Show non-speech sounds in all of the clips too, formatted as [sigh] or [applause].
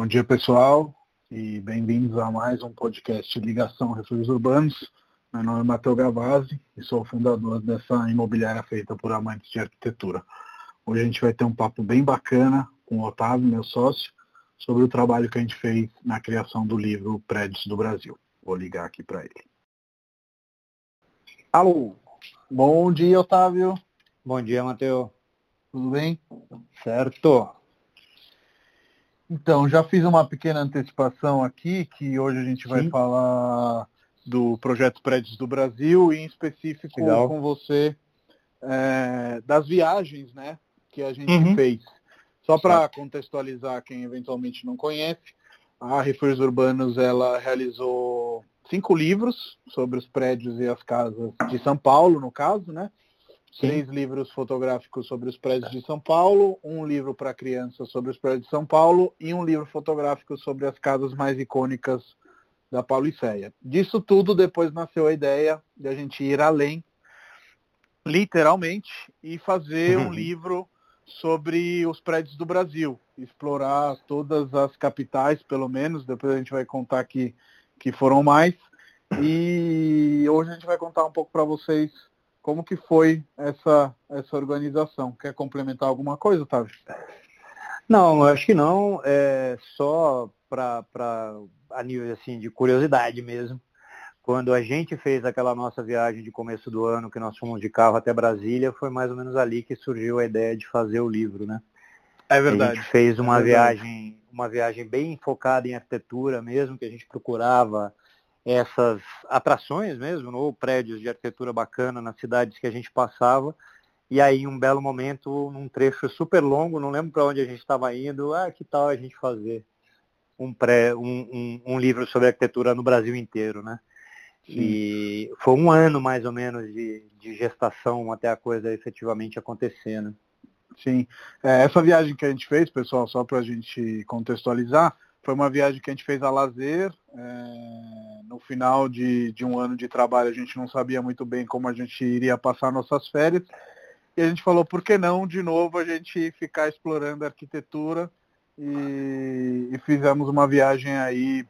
Bom dia, pessoal, e bem-vindos a mais um podcast Ligação Refúgios Urbanos. Meu nome é Matheus Gavazzi e sou o fundador dessa imobiliária feita por amantes de arquitetura. Hoje a gente vai ter um papo bem bacana com o Otávio, meu sócio, sobre o trabalho que a gente fez na criação do livro Prédios do Brasil. Vou ligar aqui para ele. Alô, bom dia, Otávio. Bom dia, Matheus. Tudo bem? Certo. Então, já fiz uma pequena antecipação aqui, que hoje a gente vai Sim. falar do projeto Prédios do Brasil e em específico Legal. com você é, das viagens né, que a gente uhum. fez. Só para contextualizar quem eventualmente não conhece, a Refúgios Urbanos ela realizou cinco livros sobre os prédios e as casas de São Paulo, no caso, né? Sim. três livros fotográficos sobre os prédios de São Paulo, um livro para crianças sobre os prédios de São Paulo e um livro fotográfico sobre as casas mais icônicas da Pauliceia. Disso tudo, depois nasceu a ideia de a gente ir além, literalmente, e fazer um [laughs] livro sobre os prédios do Brasil, explorar todas as capitais, pelo menos, depois a gente vai contar que, que foram mais. E hoje a gente vai contar um pouco para vocês como que foi essa, essa organização? Quer complementar alguma coisa, Otávio? Não, acho que não. É só para a nível assim, de curiosidade mesmo. Quando a gente fez aquela nossa viagem de começo do ano, que nós fomos de carro até Brasília, foi mais ou menos ali que surgiu a ideia de fazer o livro, né? É verdade. A gente fez uma é viagem, uma viagem bem focada em arquitetura mesmo, que a gente procurava essas atrações mesmo, ou prédios de arquitetura bacana nas cidades que a gente passava. E aí, um belo momento, num trecho super longo, não lembro para onde a gente estava indo, ah, que tal a gente fazer um, pré, um, um, um livro sobre arquitetura no Brasil inteiro, né? Sim. E foi um ano mais ou menos de, de gestação até a coisa efetivamente acontecer, né? Sim. É, essa viagem que a gente fez, pessoal, só para a gente contextualizar, foi uma viagem que a gente fez a lazer. É, no final de, de um ano de trabalho, a gente não sabia muito bem como a gente iria passar nossas férias. E a gente falou, por que não, de novo, a gente ficar explorando a arquitetura e, e fizemos uma viagem aí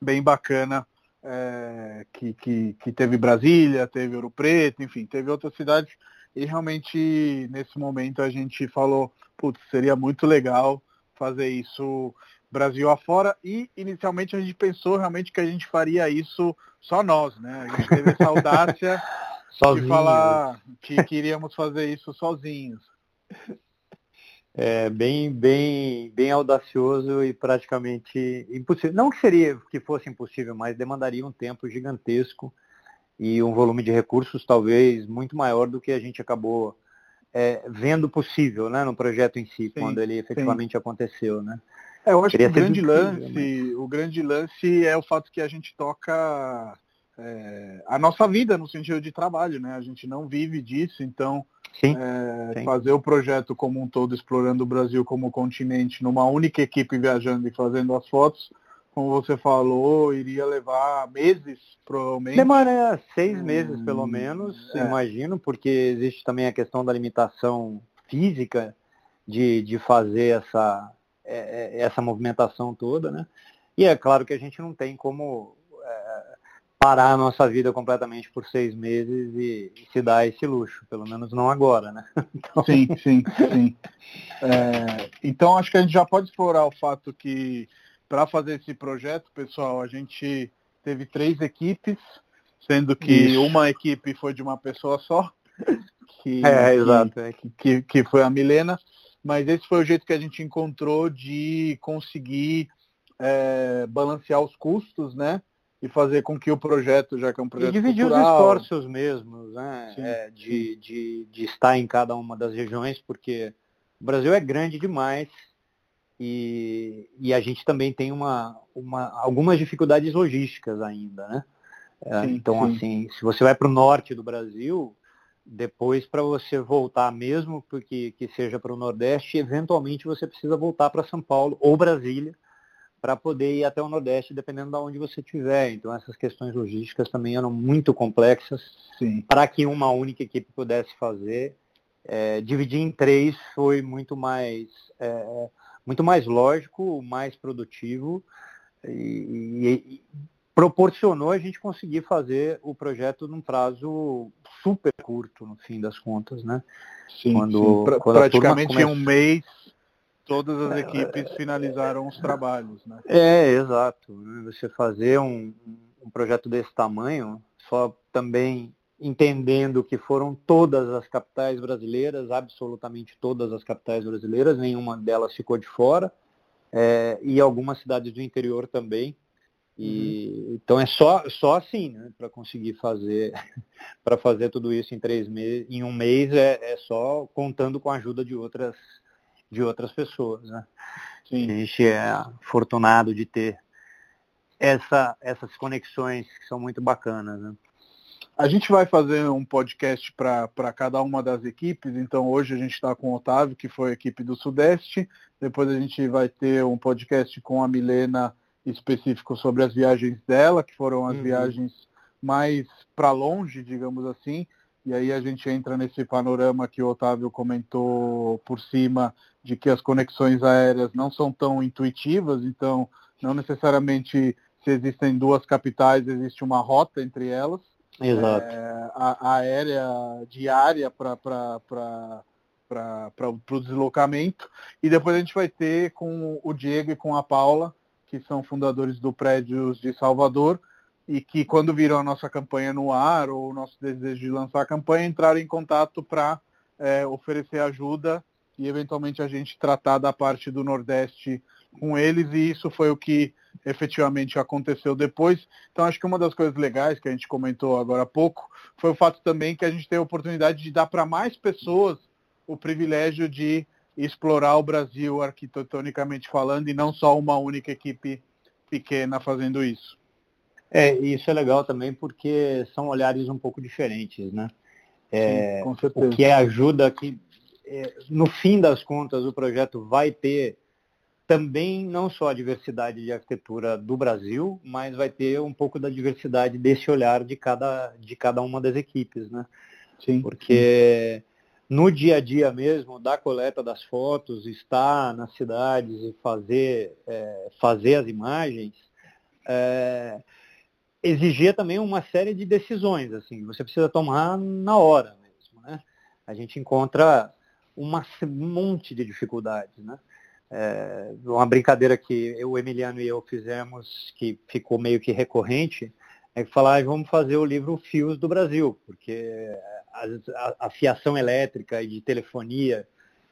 bem bacana, é, que, que, que teve Brasília, teve Ouro Preto, enfim, teve outras cidades. E realmente, nesse momento, a gente falou, putz, seria muito legal fazer isso Brasil afora e inicialmente a gente pensou realmente que a gente faria isso só nós, né? A gente teve essa audácia [laughs] de falar que queríamos fazer isso sozinhos. É bem, bem, bem audacioso e praticamente impossível. Não que seria que fosse impossível, mas demandaria um tempo gigantesco e um volume de recursos talvez muito maior do que a gente acabou é, vendo possível, né, no projeto em si, sim, quando ele efetivamente sim. aconteceu, né? É, eu acho que o grande lance, né? o grande lance é o fato que a gente toca é, a nossa vida no sentido de trabalho, né? A gente não vive disso, então sim, é, sim. fazer o projeto como um todo, explorando o Brasil como continente, numa única equipe viajando e fazendo as fotos, como você falou, iria levar meses, provavelmente. Demora seis hum, meses, pelo menos, é. imagino, porque existe também a questão da limitação física de, de fazer essa, é, é, essa movimentação toda, né? E é claro que a gente não tem como é, parar a nossa vida completamente por seis meses e, e, se dar esse luxo, pelo menos não agora, né? [laughs] Então... Sim, sim, sim. É, então acho que a gente já pode explorar o fato que para fazer esse projeto, pessoal, a gente teve três equipes, sendo que Isso. uma equipe foi de uma pessoa só, [laughs] que, é, exato. Que, que, que foi a Milena, mas esse foi o jeito que a gente encontrou de conseguir é, balancear os custos, né? E fazer com que o projeto, já que é um projeto. E dividir cultural... os esforços mesmos, né? É, de, de, de estar em cada uma das regiões, porque o Brasil é grande demais e, e a gente também tem uma, uma, algumas dificuldades logísticas ainda, né? É, sim, então, sim. assim, se você vai para o norte do Brasil, depois, para você voltar, mesmo porque que seja para o Nordeste, eventualmente você precisa voltar para São Paulo ou Brasília para poder ir até o Nordeste, dependendo de onde você estiver. Então, essas questões logísticas também eram muito complexas para que uma única equipe pudesse fazer. É, dividir em três foi muito mais, é, muito mais lógico, mais produtivo e, e, proporcionou a gente conseguir fazer o projeto num prazo super curto, no fim das contas, né? Sim, quando, sim. Pra, quando praticamente em um mês todas as equipes é, finalizaram os trabalhos, né? É, exato. Você fazer um, um projeto desse tamanho, só também entendendo que foram todas as capitais brasileiras, absolutamente todas as capitais brasileiras, nenhuma delas ficou de fora, é, e algumas cidades do interior também. E, uhum. Então é só, só assim, né, para conseguir fazer [laughs] para fazer tudo isso em três meses, em um mês é, é, só contando com a ajuda de outras de outras pessoas. Né? Sim. A gente é afortunado de ter essa, essas conexões que são muito bacanas. Né? A gente vai fazer um podcast para cada uma das equipes, então hoje a gente está com o Otávio, que foi a equipe do Sudeste, depois a gente vai ter um podcast com a Milena específico sobre as viagens dela, que foram as uhum. viagens mais para longe, digamos assim, e aí a gente entra nesse panorama que o Otávio comentou por cima, de que as conexões aéreas não são tão intuitivas, então não necessariamente se existem duas capitais, existe uma rota entre elas. Exato. É, a, a, aérea diária para o deslocamento. E depois a gente vai ter com o Diego e com a Paula, que são fundadores do Prédios de Salvador, e que quando viram a nossa campanha no ar, ou o nosso desejo de lançar a campanha, entraram em contato para é, oferecer ajuda e eventualmente a gente tratar da parte do Nordeste com eles, e isso foi o que efetivamente aconteceu depois. Então acho que uma das coisas legais que a gente comentou agora há pouco foi o fato também que a gente tem a oportunidade de dar para mais pessoas o privilégio de explorar o Brasil arquitetonicamente falando e não só uma única equipe pequena fazendo isso. É, isso é legal também porque são olhares um pouco diferentes, né? É, Sim, com certeza. O que ajuda que, é, no fim das contas, o projeto vai ter também não só a diversidade de arquitetura do Brasil, mas vai ter um pouco da diversidade desse olhar de cada, de cada uma das equipes, né? Sim. Porque no dia a dia mesmo, da coleta das fotos, estar nas cidades e fazer, é, fazer as imagens, é, exigia também uma série de decisões, assim, você precisa tomar na hora mesmo, né? A gente encontra uma, um monte de dificuldades, né? É, uma brincadeira que o Emiliano e eu fizemos, que ficou meio que recorrente, é falar, ah, vamos fazer o livro Fios do Brasil, porque a, a, fiação elétrica e de telefonia,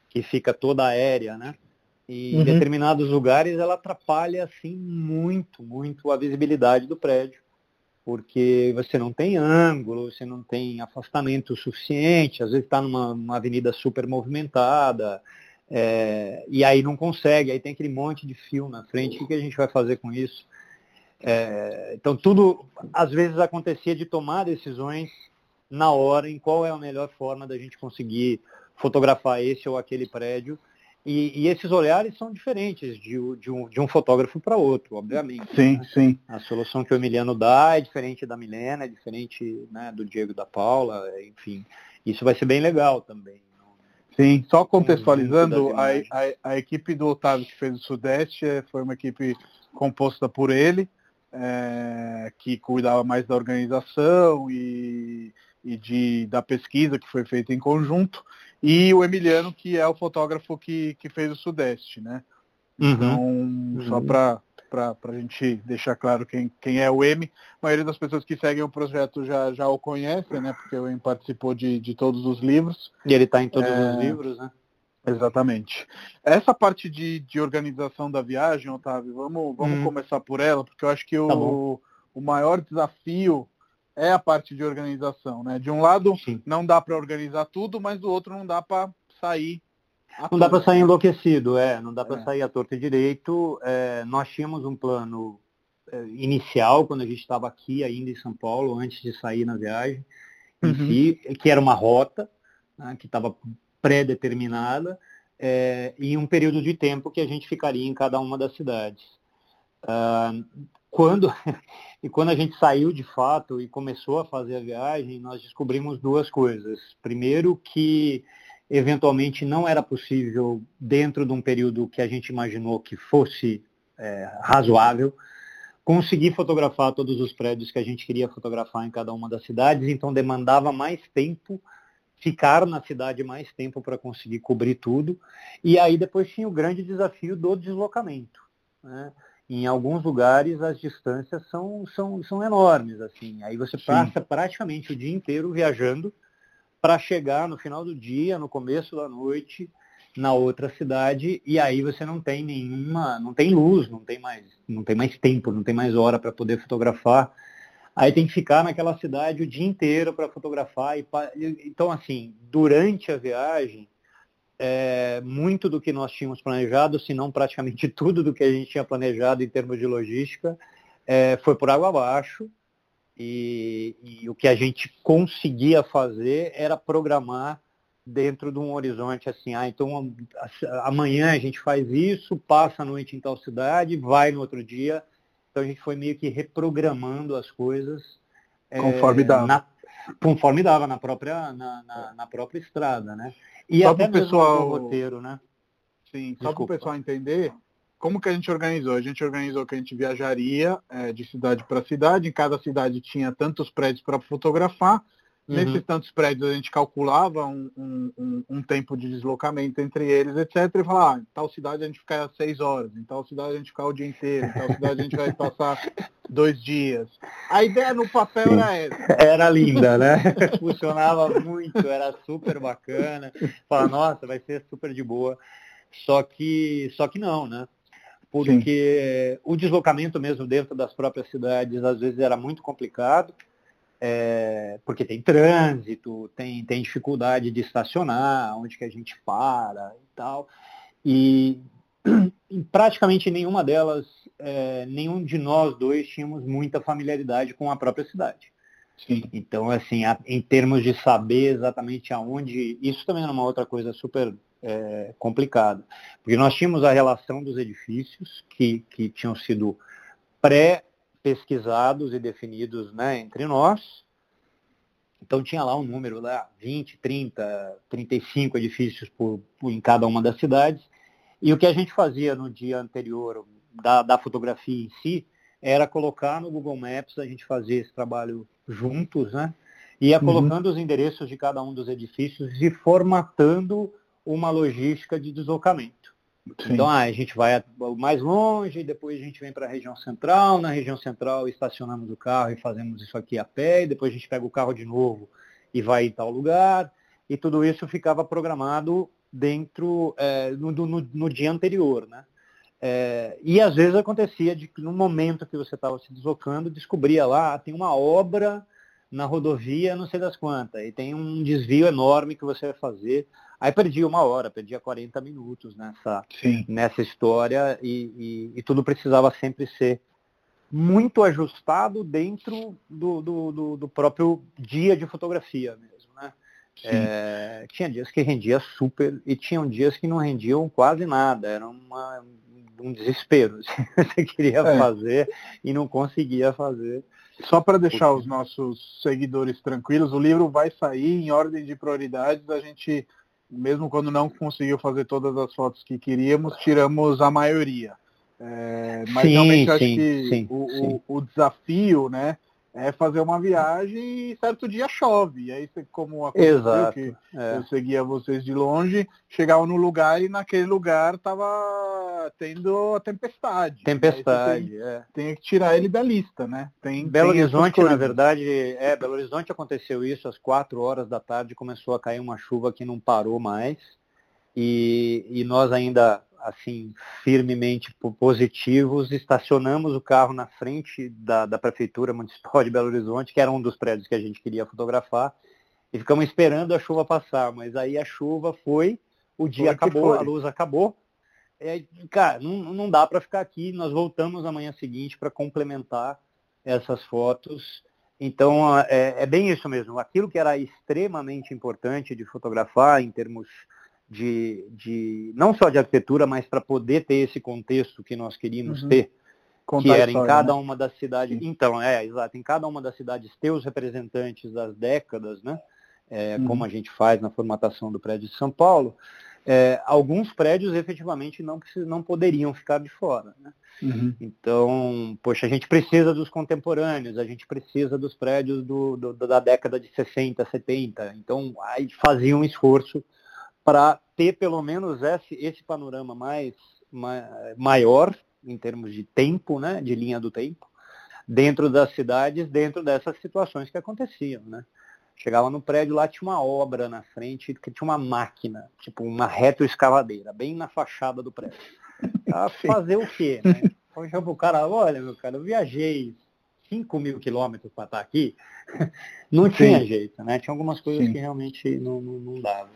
que fica toda aérea, né? E uhum. em determinados lugares ela atrapalha assim muito, muito a visibilidade do prédio porque você não tem ângulo, você não tem afastamento suficiente, às vezes está numa avenida super movimentada, é, e aí não consegue, aí tem aquele monte de fio na frente, o que, que a gente vai fazer com isso? É, então tudo, às vezes acontecia de tomar decisões na hora em qual é a melhor forma da gente conseguir fotografar esse ou aquele prédio e, e, esses olhares são diferentes de, de, um, de um, fotógrafo para outro, obviamente. Sim, né? sim. A solução que o Emiliano dá é diferente da Milena, é diferente né, do Diego da Paula, enfim. Isso vai ser bem legal também. Sim, só contextualizando, a, a, a, equipe do Otávio que fez o Sudeste é, foi uma equipe composta por ele, é, que cuidava mais da organização e, e de, da pesquisa que foi feita em conjunto e o Emiliano, que é o fotógrafo que, que fez o Sudeste, né? Uhum. Então, uhum. só para a gente deixar claro quem, quem é o M. A maioria das pessoas que seguem o projeto já, já o conhecem, né? Porque o M participou de, de todos os livros. E ele está em todos é... os livros, né? Exatamente. Essa parte de, de organização da viagem, Otávio, vamos, vamos hum. começar por ela, porque eu acho que tá o, o maior desafio é a parte de organização, né? De um lado Sim. não dá para organizar tudo, mas do outro não dá para sair. Não dá para sair enlouquecido, é, não dá para é. sair a torta direito. É, nós tínhamos um plano é, inicial quando a gente estava aqui ainda em São Paulo, antes de sair na viagem, uhum. si, que era uma rota né, que estava pré-determinada é, e um período de tempo que a gente ficaria em cada uma das cidades. Quando [laughs] e quando a gente saiu de fato e começou a fazer a viagem, nós descobrimos duas coisas. Primeiro que eventualmente não era possível, dentro de um período que a gente imaginou que fosse é, razoável, conseguir fotografar todos os prédios que a gente queria fotografar em cada uma das cidades, então demandava mais tempo, ficar na cidade mais tempo para conseguir cobrir tudo, e aí depois tinha o grande desafio do deslocamento. Né? Em alguns lugares as distâncias são, são, são enormes, assim, aí você passa Sim. praticamente o dia inteiro viajando, para chegar no final do dia, no começo da noite, na outra cidade, e aí você não tem nenhuma, não tem luz, não tem mais, não tem mais tempo, não tem mais hora para poder fotografar. Aí tem que ficar naquela cidade o dia inteiro para fotografar. E, então, assim, durante a viagem, é, muito do que nós tínhamos planejado, se não praticamente [laughs] tudo do que a gente tinha planejado em termos de logística, é, foi por água abaixo. E, e, o que a gente conseguia fazer era programar dentro de um horizonte assim, ah, então amanhã a gente faz isso, passa a noite em tal cidade, vai no outro dia. Então a gente foi meio que reprogramando as coisas conforme é, dava. Na, conforme dava na própria, na, na, na própria estrada, né? E só até pessoal... roteiro, né? Sim, só para o pessoal entender, como que a gente organizou? A gente organizou que a gente viajaria é, de cidade para cidade, em cada cidade tinha tantos prédios para fotografar, uhum. nesses tantos prédios a gente calculava um, um, um, tempo de deslocamento entre eles, etc. E falava, ah, em tal cidade a gente fica seis horas, em tal cidade a gente fica o dia inteiro, em tal cidade a gente vai passar dois dias. A ideia no papel Sim. era essa. Era linda, né? [laughs] Funcionava muito, era super bacana. Fala, nossa, vai ser super de boa. Só que, só que não, né? porque Sim. o deslocamento mesmo dentro das próprias cidades às vezes era muito complicado, é, porque tem trânsito, tem, tem dificuldade de estacionar, onde que a gente para e tal. E em praticamente nenhuma delas, é, nenhum de nós dois tínhamos muita familiaridade com a própria cidade. Sim. Então, assim, a, em termos de saber exatamente aonde, isso também era uma outra coisa super é, complicado. Porque nós tínhamos a relação dos edifícios que, que tinham sido pré-pesquisados e definidos né, entre nós. Então tinha lá um número lá, 20, 30, 35 edifícios por, por, em cada uma das cidades. E o que a gente fazia no dia anterior da, da fotografia em si era colocar no Google Maps, a gente fazia esse trabalho juntos, né? Ia uhum. colocando uhum. os endereços de cada um dos edifícios e formatando uma logística de deslocamento. Sim. Então, ah, a gente vai mais longe, depois a gente vem para a região central, na região central estacionamos o carro e fazemos isso aqui a pé, e depois a gente pega o carro de novo e vai em tal lugar, e tudo isso ficava programado dentro, é, no, no, no, dia anterior, né? É, e às vezes acontecia de que no momento que você estava se deslocando, descobria lá, ah, tem uma obra na rodovia, não sei das quantas, e tem um desvio enorme que você vai fazer. Aí perdi uma hora, perdia 40 minutos nessa, nessa história e, e, e, tudo precisava sempre ser muito ajustado dentro do, do, do, do próprio dia de fotografia mesmo. É, tinha dias que rendia super e tinham dias que não rendiam quase nada, era uma, um desespero. [laughs] Assim, você queria é. fazer e não conseguia fazer. Só para deixar os nossos seguidores tranquilos, o livro vai sair em ordem de prioridades. A gente mesmo quando não conseguiu fazer todas as fotos que queríamos, tiramos a maioria. É, mas sim, realmente sim, acho que sim, o, o, o, desafio, né, é fazer uma viagem e certo dia chove. E aí, como aconteceu Exato, que é. eu seguia vocês de longe, chegava no lugar e naquele lugar tava tendo a tempestade. Tempestade, tem, é. Tem que tirar ele da lista, né? Tem, Belo tem Horizonte, na verdade, é, Belo Horizonte aconteceu isso às quatro horas da tarde, começou a cair uma chuva que não parou mais. E, e nós ainda assim, firmemente positivos, estacionamos o carro na frente da, da Prefeitura Municipal de Belo Horizonte, que era um dos prédios que a gente queria fotografar, e ficamos esperando a chuva passar, mas aí a chuva foi, o dia foi acabou, a luz acabou. É, cara, não, não dá para ficar aqui, nós voltamos amanhã seguinte para complementar essas fotos. Então, é, é bem isso mesmo. Aquilo que era extremamente importante de fotografar em termos de, de não só de arquitetura, mas para poder ter esse contexto que nós queríamos uhum. ter, Contar que era história, em cada né? uma das cidades. Sim. Então, é, exato, em cada uma das cidades ter os representantes das décadas, né? é, uhum. como a gente faz na formatação do prédio de São Paulo, é, alguns prédios efetivamente não, não poderiam ficar de fora. Né? Uhum. Então, poxa, a gente precisa dos contemporâneos, a gente precisa dos prédios do, do, da década de 60, 70. Então, aí fazia um esforço para ter pelo menos esse, esse panorama mais, ma, maior em termos de tempo, né, de linha do tempo, dentro das cidades, dentro dessas situações que aconteciam. Né? Chegava no prédio, lá tinha uma obra na frente, que tinha uma máquina, tipo uma retroescavadeira, bem na fachada do prédio. [laughs] A fazer o quê? Né? Então, pro cara, olha, meu cara, eu viajei 5 mil quilômetros para estar aqui. [laughs] Não tinha Sim. jeito, né? Tinha algumas coisas Sim. que realmente não, não, não dava.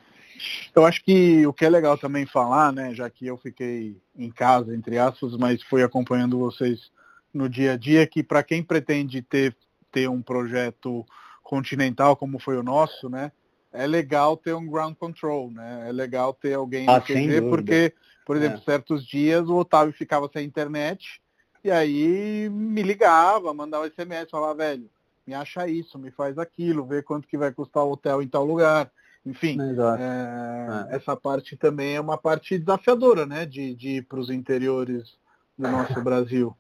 Eu acho que o que é legal também falar, né, já que eu fiquei em casa, entre aspas, mas fui acompanhando vocês no dia a dia, que para quem pretende ter, ter um projeto continental como foi o nosso, né, é legal ter um ground control, né? É legal ter alguém ah, no QG, porque, por exemplo, é. certos dias o Otávio ficava sem internet e aí me ligava, mandava SMS, falava, velho, me acha isso, me faz aquilo, vê quanto que vai custar o hotel em tal lugar. Enfim, é, é. essa parte também é uma parte desafiadora, né? De, de ir para os interiores do nosso [laughs] Brasil.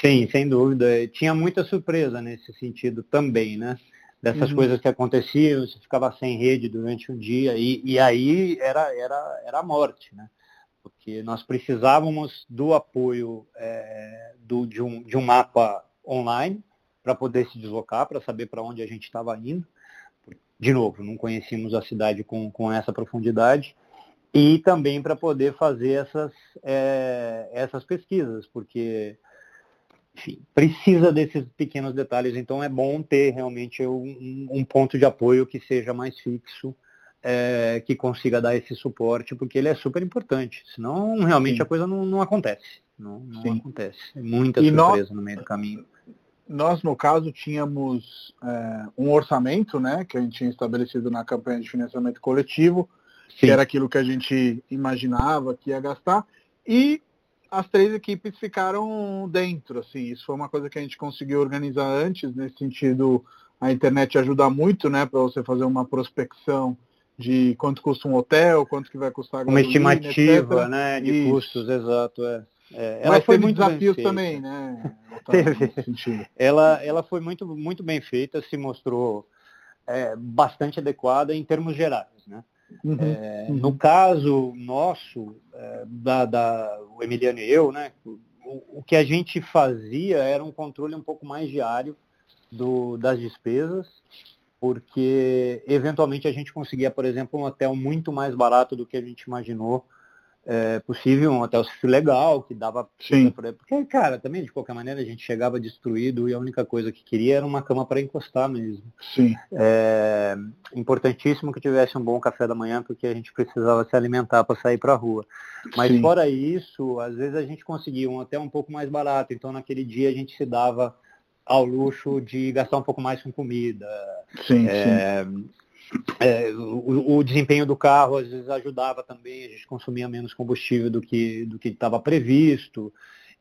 Sim, sem dúvida. Tinha muita surpresa nesse sentido também, né? Dessas uhum. coisas que aconteciam, você ficava sem rede durante um dia e, e aí era, era, era a morte, né? Porque nós precisávamos do apoio é, do, de, um, de um mapa online para poder se deslocar, para saber para onde a gente estava indo de novo, não conhecíamos a cidade com, com essa profundidade, e também para poder fazer essas, é, essas pesquisas, porque enfim, precisa desses pequenos detalhes, então é bom ter realmente um, um ponto de apoio que seja mais fixo, é, que consiga dar esse suporte, porque ele é super importante, senão realmente Sim. a coisa não, não acontece. Não, não acontece. É muita e surpresa no meio do caminho nós, no caso, tínhamos é, um orçamento, né, que a gente tinha estabelecido na campanha de financiamento coletivo, Sim. que era aquilo que a gente imaginava que ia gastar, e as três equipes ficaram dentro, assim, isso foi uma coisa que a gente conseguiu organizar antes, nesse sentido, a internet ajuda muito, né, para você fazer uma prospecção de quanto custa um hotel, quanto que vai custar gasolina, Uma estimativa, etc. né, de custos, exato, é. É, ela Mas foi muito desafios também, né? [laughs] Teve. Ela, ela foi muito, muito bem feita, se mostrou é, bastante adequada em termos gerais, né? Uhum, é, uhum. No caso nosso, é, da, da, o Emiliano e eu, né, o, o, que a gente fazia era um controle um pouco mais diário do, das despesas, porque eventualmente a gente conseguia, por exemplo, um hotel muito mais barato do que a gente imaginou é, possível, um hotel legal, que dava. Sim. Porque, cara, também de qualquer maneira a gente chegava destruído e a única coisa que queria era uma cama para encostar mesmo. Sim. É, importantíssimo que tivesse um bom café da manhã, porque a gente precisava se alimentar para sair para a rua. Mas Sim. fora isso, às vezes a gente conseguia um hotel um pouco mais barato, então naquele dia a gente se dava ao luxo de gastar um pouco mais com comida. Sim, é, sim é, o, o, desempenho do carro às vezes ajudava também, a gente consumia menos combustível do que do que estava previsto.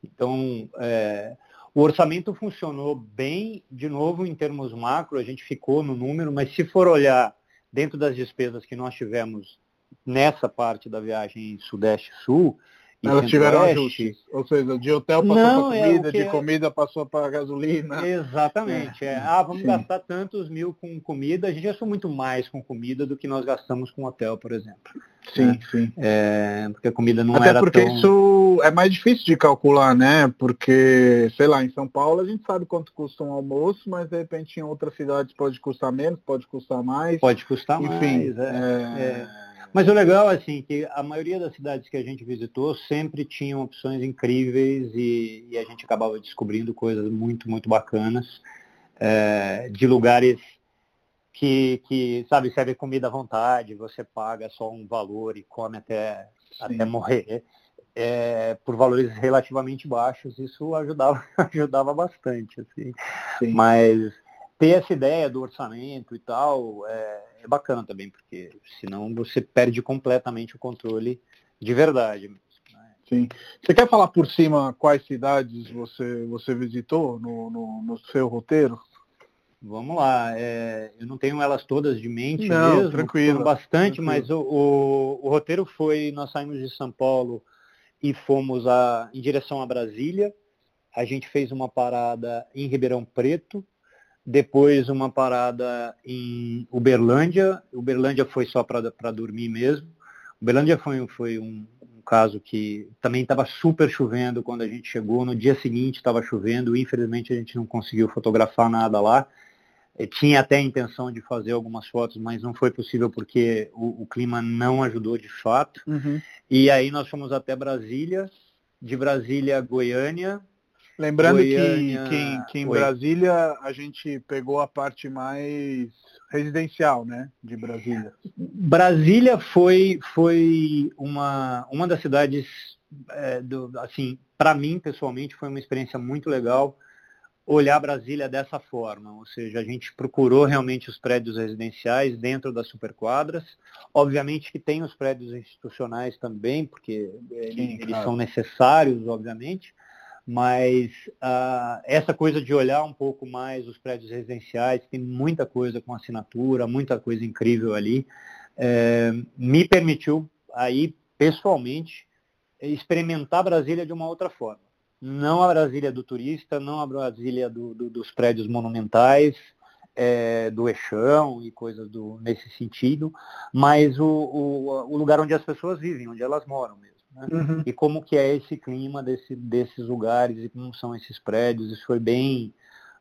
Então, é, o orçamento funcionou bem, de novo, em termos macro, a gente ficou no número, mas se for olhar dentro das despesas que nós tivemos nessa parte da viagem Sudeste-Sul, elas tiveram ajustes. Ou seja, de hotel passou para é comida, é, de comida passou para gasolina. Exatamente. É. Ah, vamos Sim. gastar tantos mil com comida. A gente gastou muito mais com comida do que nós gastamos com hotel, por exemplo. Sim, né? sim. É, porque a comida não Até era porque tão... isso é mais difícil de calcular, né? Porque, sei lá, em São Paulo a gente sabe quanto custa um almoço, mas de repente em outras cidades pode custar menos, pode custar mais. Pode custar Enfim, mais, é. é. Mas o legal é assim, que a maioria das cidades que a gente visitou sempre tinham opções incríveis e, e a gente acabava descobrindo coisas muito, muito bacanas é, de lugares que, que, sabe, serve comida à vontade, você paga só um valor e come até, até morrer. É, por valores relativamente baixos, isso ajudava, [laughs] ajudava bastante. Assim. Mas ter essa ideia do orçamento e tal é, é bacana também, porque senão você perde completamente o controle de verdade. Né? Sim. Você quer falar por cima quais cidades você, você visitou no, no, no seu roteiro? Vamos lá. É, eu não tenho elas todas de mente não, mesmo. Tranquilo. Bastante, tranquilo. mas o, o, o, roteiro foi, nós saímos de São Paulo e fomos a, em direção a Brasília. A gente fez uma parada em Ribeirão Preto, depois uma parada em Uberlândia. Uberlândia foi só para dormir mesmo. Uberlândia foi, foi um, um caso que também estava super chovendo quando a gente chegou. No dia seguinte estava chovendo. Infelizmente a gente não conseguiu fotografar nada lá. Eu tinha até a intenção de fazer algumas fotos, mas não foi possível porque o, o clima não ajudou de fato. Uhum. E aí nós fomos até Brasília, de Brasília a Goiânia. Lembrando Goiânia... que, que, que em Oi. Brasília a gente pegou a parte mais residencial, né, de Brasília. Brasília foi, foi uma, uma das cidades, é, do, assim, para mim pessoalmente foi uma experiência muito legal olhar Brasília dessa forma, ou seja, a gente procurou realmente os prédios residenciais dentro das superquadras, obviamente que tem os prédios institucionais também, porque Sim, eles claro. são necessários, obviamente, mas uh, essa coisa de olhar um pouco mais os prédios residenciais, tem muita coisa com assinatura, muita coisa incrível ali, é, me permitiu aí, pessoalmente, experimentar Brasília de uma outra forma não a Brasília do turista, não a Brasília do, do, dos prédios monumentais, é, do eixão e coisas nesse sentido, mas o, o, o, lugar onde as pessoas vivem, onde elas moram mesmo. Né? Uhum. E como que é esse clima desse, desses lugares e como são esses prédios, isso foi bem,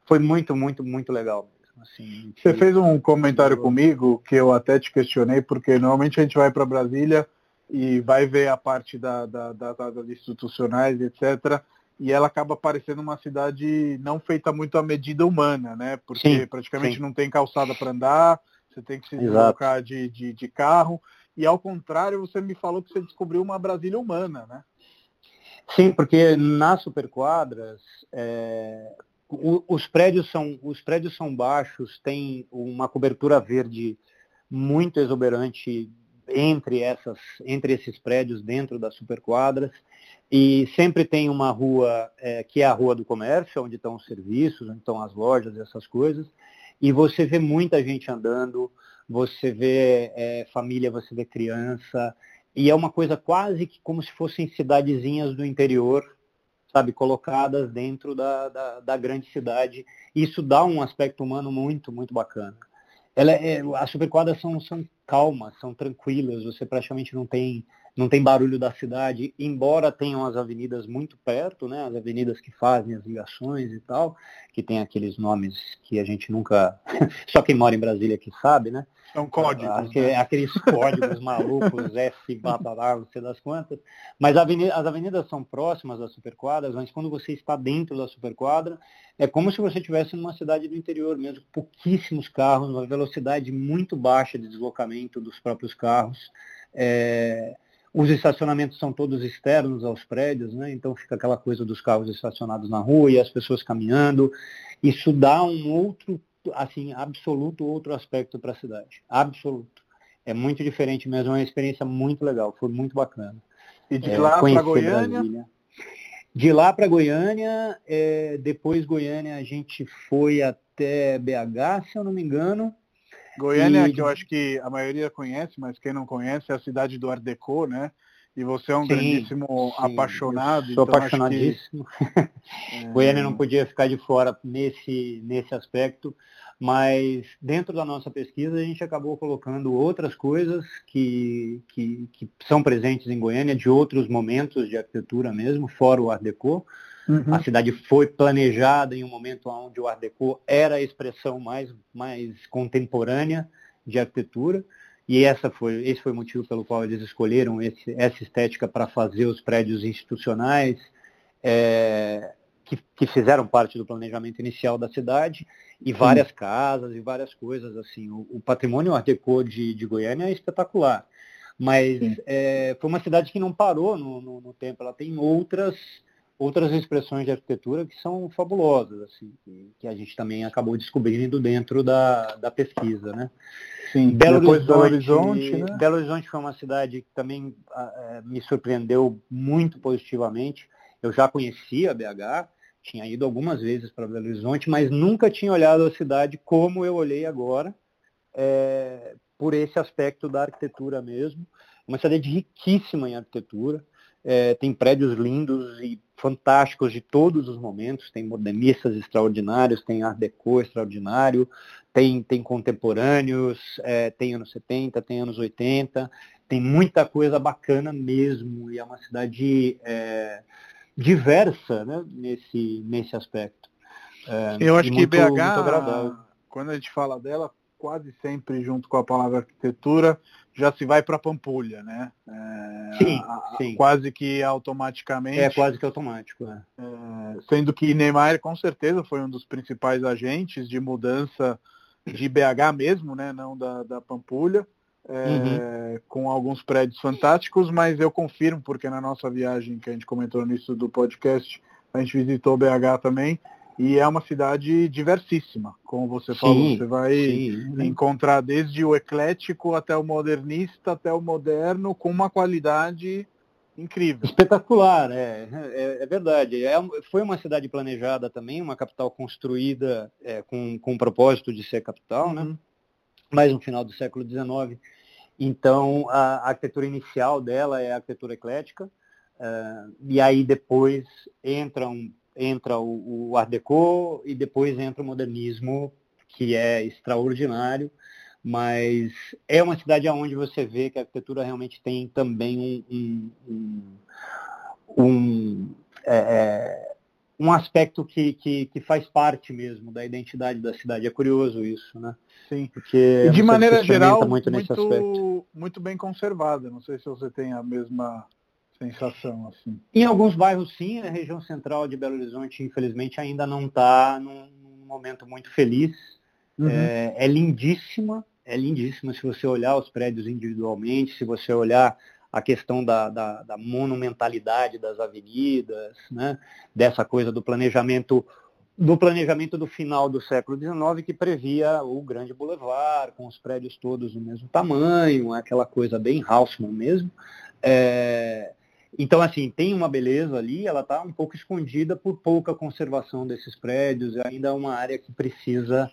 foi muito, muito, muito legal. Mesmo, assim, Você fez um comentário comigo que eu até te questionei, porque normalmente a gente vai para Brasília e vai ver a parte da, da, da, das institucionais, etc e ela acaba parecendo uma cidade não feita muito à medida humana, né? Porque sim, praticamente sim. não tem calçada para andar, você tem que se deslocar de, de, de, carro. E ao contrário, você me falou que você descobriu uma Brasília humana, né? Sim, porque nas superquadras é, os prédios são os prédios são baixos, tem uma cobertura verde muito exuberante entre essas entre esses prédios dentro das superquadras e sempre tem uma rua é, que é a rua do comércio, onde estão os serviços, onde estão as lojas, essas coisas. E você vê muita gente andando, você vê é, família, você vê criança. E é uma coisa quase que como se fossem cidadezinhas do interior, sabe, colocadas dentro da, da, da grande cidade. Isso dá um aspecto humano muito, muito bacana. Ela é, as superquadras são, são calmas, são tranquilas, você praticamente não tem não tem barulho da cidade, embora tenham as avenidas muito perto, né, as avenidas que fazem as ligações e tal, que tem aqueles nomes que a gente nunca, [laughs] só quem mora em Brasília que sabe, né? São códigos. Aqueles, né? aqueles códigos [laughs] malucos, F, blá, não sei das quantas. Mas avenida, as avenidas são próximas das superquadras, mas quando você está dentro da superquadra, é como se você estivesse numa cidade do interior mesmo, pouquíssimos carros, uma velocidade muito baixa de deslocamento dos próprios carros. É, os estacionamentos são todos externos aos prédios, né? então fica aquela coisa dos carros estacionados na rua e as pessoas caminhando. Isso dá um outro, assim, absoluto outro aspecto para a cidade. Absoluto. É muito diferente mesmo, é uma experiência muito legal, foi muito bacana. E de é, lá para Goiânia? Brasília. De lá para Goiânia, é, depois Goiânia a gente foi até BH, se eu não me engano, Goiânia, e... que eu acho que a maioria conhece, mas quem não conhece é a cidade do Art Deco, né? E você é um sim, grandíssimo sim, apaixonado. Sou então apaixonadíssimo. Que... [laughs] [laughs] Goiânia não podia ficar de fora nesse, nesse aspecto, mas dentro da nossa pesquisa a gente acabou colocando outras coisas que, que, que são presentes em Goiânia, de outros momentos de arquitetura mesmo, fora o Art Deco. Uhum. A cidade foi planejada em um momento onde o Art Deco era a expressão mais, mais contemporânea de arquitetura. E essa foi, esse foi o motivo pelo qual eles escolheram esse, essa estética para fazer os prédios institucionais é, que, que, fizeram parte do planejamento inicial da cidade e várias Sim. casas e várias coisas assim. O, o patrimônio Art Deco de, de Goiânia é espetacular, mas é, foi uma cidade que não parou no, no, no tempo. Ela tem outras outras expressões de arquitetura que são fabulosas, assim, que, a gente também acabou descobrindo dentro da, da pesquisa, né? Sim, Belo Horizonte, Belo Horizonte, né? Belo Horizonte foi uma cidade que também uh, me surpreendeu muito positivamente. Eu já conhecia a BH, tinha ido algumas vezes para Belo Horizonte, mas nunca tinha olhado a cidade como eu olhei agora, é, por esse aspecto da arquitetura mesmo. Uma cidade riquíssima em arquitetura, é, tem prédios lindos e fantásticos de todos os momentos, tem modernistas extraordinários, tem art deco extraordinário, tem, tem contemporâneos, é, tem anos 70, tem anos 80, tem muita coisa bacana mesmo, e é uma cidade é, diversa né, nesse, nesse aspecto. É, Eu acho que BH, quando a gente fala dela, quase sempre junto com a palavra arquitetura, já se vai para Pampulha, né? É, sim, sim. Quase que automaticamente. É quase que automático. É. É, sendo que Neymar com certeza foi um dos principais agentes de mudança de BH mesmo, né? Não da, da Pampulha. É, uhum. Com alguns prédios fantásticos, mas eu confirmo, porque na nossa viagem que a gente comentou no início do podcast, a gente visitou BH também, e é uma cidade diversíssima, como você sim, falou. Você vai sim. encontrar desde o eclético até o modernista, até o moderno, com uma qualidade incrível. Espetacular, é, é, é verdade. É, foi uma cidade planejada também, uma capital construída é, com, com o propósito de ser capital, né? uhum. né? Mas no final do século XIX. Então, a, arquitetura inicial dela é a arquitetura eclética, uh, e aí depois entra um entra o, o Art Deco e depois entra o modernismo, que é extraordinário, mas é uma cidade onde você vê que a arquitetura realmente tem também um, um, um, é, é, um aspecto que, que, que, faz parte mesmo da identidade da cidade. É curioso isso, né? Sim. Porque e de maneira geral, muito, muito, muito bem conservada. Não sei se você tem a mesma sensação assim. Em alguns bairros sim, a região central de Belo Horizonte infelizmente ainda não está num, num, momento muito feliz. Uhum. É, é, lindíssima, é lindíssima se você olhar os prédios individualmente, se você olhar a questão da, da, da monumentalidade das avenidas, né? dessa coisa do planejamento do planejamento do final do século XIX que previa o grande boulevard, com os prédios todos do mesmo tamanho, aquela coisa bem Haussmann mesmo. É, então, assim, tem uma beleza ali, ela está um pouco escondida por pouca conservação desses prédios, ainda é uma área que precisa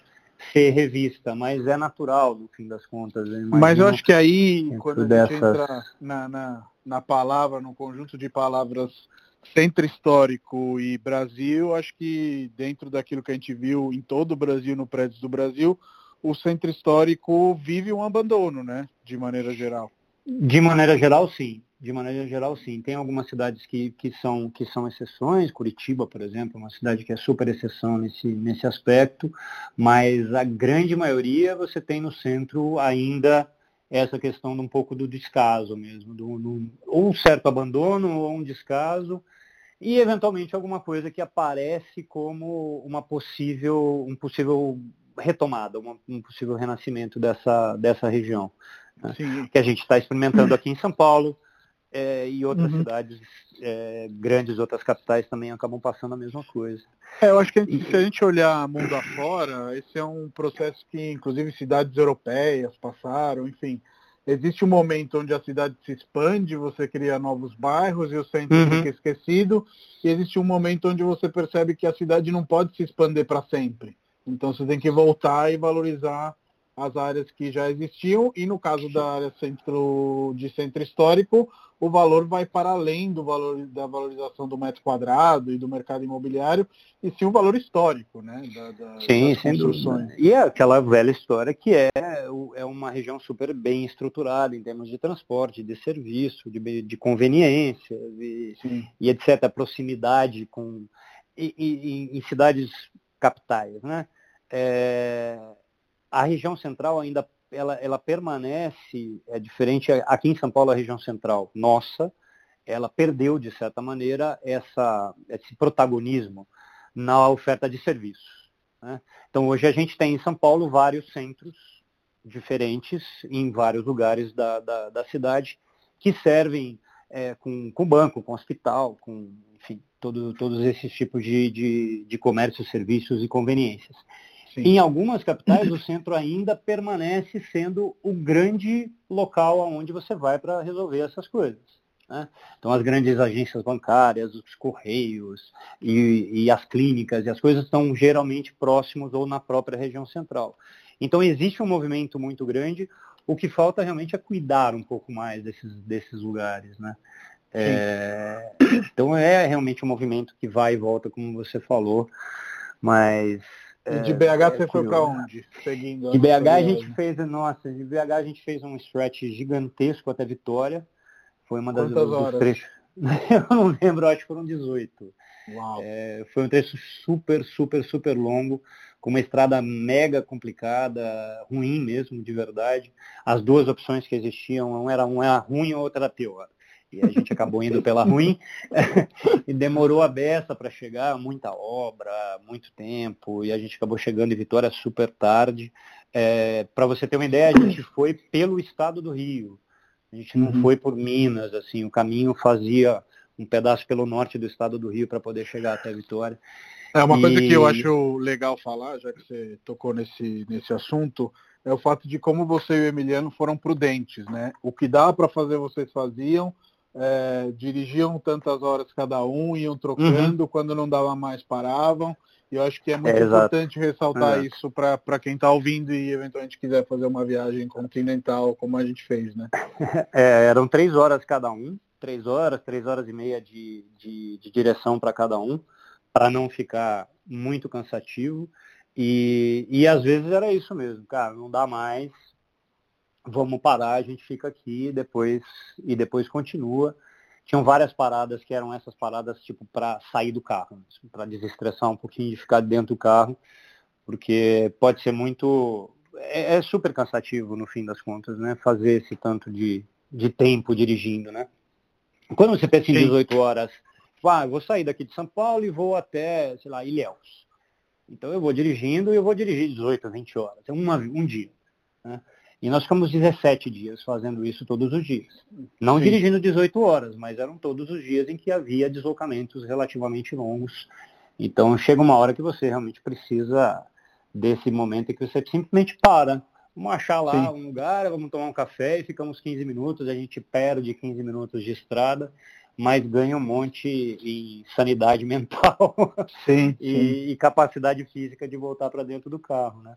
ser revista, mas é natural, no fim das contas. Eu mas eu acho que aí, quando a dessas... gente entra na, na, na palavra, no conjunto de palavras centro histórico e Brasil, acho que dentro daquilo que a gente viu em todo o Brasil, no prédios do Brasil, o centro histórico vive um abandono, né? De maneira geral. De maneira geral, sim. De maneira geral, sim. Tem algumas cidades que, que, são, que são exceções, Curitiba, por exemplo, é uma cidade que é super exceção nesse, nesse aspecto, mas a grande maioria você tem no centro ainda essa questão de um pouco do descaso mesmo, do, do, ou um certo abandono ou um descaso, e eventualmente alguma coisa que aparece como uma possível, um possível retomada, uma, um possível renascimento dessa, dessa região. Né? Que a gente está experimentando aqui em São Paulo, é, e outras uhum. cidades é, grandes, outras capitais também acabam passando a mesma coisa. É, eu acho que se a gente olhar mundo afora, esse é um processo que inclusive cidades europeias passaram, enfim. Existe um momento onde a cidade se expande, você cria novos bairros e o centro uhum. fica esquecido, e existe um momento onde você percebe que a cidade não pode se expandir para sempre. Então você tem que voltar e valorizar as áreas que já existiam e no caso da área centro de centro histórico, o valor vai para além do valor da valorização do metro quadrado e do mercado imobiliário, e sim o valor histórico, né? Da, da, sim, das construções. E é aquela velha história que é, é uma região super bem estruturada em termos de transporte, de serviço, de, de conveniência e, e etc. A proximidade com e, e, em cidades capitais, né? É, a região central ainda ela, ela permanece, é diferente aqui em São Paulo, a região central nossa, ela perdeu, de certa maneira, essa, esse protagonismo na oferta de serviços. Né? Então, hoje a gente tem em São Paulo vários centros diferentes em vários lugares da, da, da cidade que servem é, com, com banco, com hospital, com, enfim, todo, todos esses tipos de, de, de comércio, serviços e conveniências. Sim. Em algumas capitais, o centro ainda permanece sendo o grande local aonde você vai para resolver essas coisas. Né? Então as grandes agências bancárias, os correios e, e as clínicas e as coisas estão geralmente próximos ou na própria região central. Então existe um movimento muito grande. O que falta realmente é cuidar um pouco mais desses, desses lugares, né? É, então é realmente um movimento que vai e volta, como você falou, mas e de BH é, você foi para onde? Seguindo de BH a gente fez, nossa, de BH a gente fez um stretch gigantesco até Vitória. Foi uma das Quantas horas? trechos. [laughs] Eu não lembro, acho que foram 18. Uau. É, foi um trecho super, super, super longo, com uma estrada mega complicada, ruim mesmo, de verdade. As duas opções que existiam, um era um era ruim, a outra era pior. E a gente acabou indo pela ruim [laughs] e demorou a beça para chegar, muita obra, muito tempo, e a gente acabou chegando em Vitória super tarde. É, para você ter uma ideia, a gente foi pelo estado do Rio. A gente não uhum. foi por Minas, assim, o caminho fazia um pedaço pelo norte do estado do Rio para poder chegar até Vitória. É uma e... coisa que eu acho legal falar, já que você tocou nesse, nesse assunto, é o fato de como você e o Emiliano foram prudentes, né? O que dá para fazer vocês faziam, é, dirigiam tantas horas cada um, iam trocando, uhum. quando não dava mais paravam. E eu acho que é muito é, importante ressaltar é. isso para quem está ouvindo e eventualmente quiser fazer uma viagem continental como a gente fez, né? [laughs] É, eram três horas cada um, três horas, três horas e meia de, de, de direção para cada um, para não ficar muito cansativo. E, e às vezes era isso mesmo, cara, não dá mais, vamos parar, a gente fica aqui e depois, e depois continua. Tinham várias paradas que eram essas paradas tipo para sair do carro, para desestressar um pouquinho de ficar dentro do carro, porque pode ser muito. É, é, super cansativo no fim das contas, né? Fazer esse tanto de, de tempo dirigindo, né? Quando você pensa em 18 horas, ah, vou sair daqui de São Paulo e vou até, sei lá, Ilhéus. Então eu vou dirigindo e eu vou dirigir 18 a 20 horas. É uma, um dia. Né? E nós ficamos 17 dias fazendo isso todos os dias. Não Sim. dirigindo 18 horas, mas eram todos os dias em que havia deslocamentos relativamente longos. Então chega uma hora que você realmente precisa desse momento em que você simplesmente para. Vamos achar lá Sim. um lugar, vamos tomar um café e ficamos 15 minutos, a gente perde 15 minutos de estrada, mas ganha um monte em sanidade [laughs] mental sim, e, sim. e capacidade física de voltar para dentro do carro, né?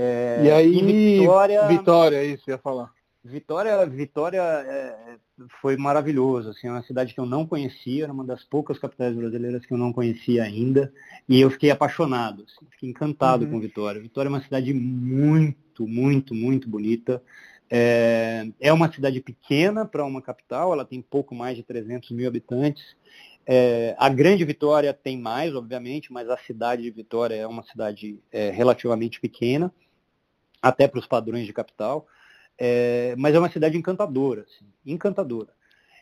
É, e aí, Vitória, Vitória, isso ia falar. Vitória, Vitória é, foi maravilhoso, assim, é uma cidade que eu não conhecia, era uma das poucas capitais brasileiras que eu não conhecia ainda, e eu fiquei apaixonado, assim, fiquei encantado uhum. com Vitória. Vitória é uma cidade muito, muito, muito bonita. É, é uma cidade pequena para uma capital, ela tem pouco mais de 300 mil habitantes. É, a grande Vitória tem mais, obviamente, mas a cidade de Vitória é uma cidade é, relativamente pequena, até para os padrões de capital, é, mas é uma cidade encantadora, assim, encantadora.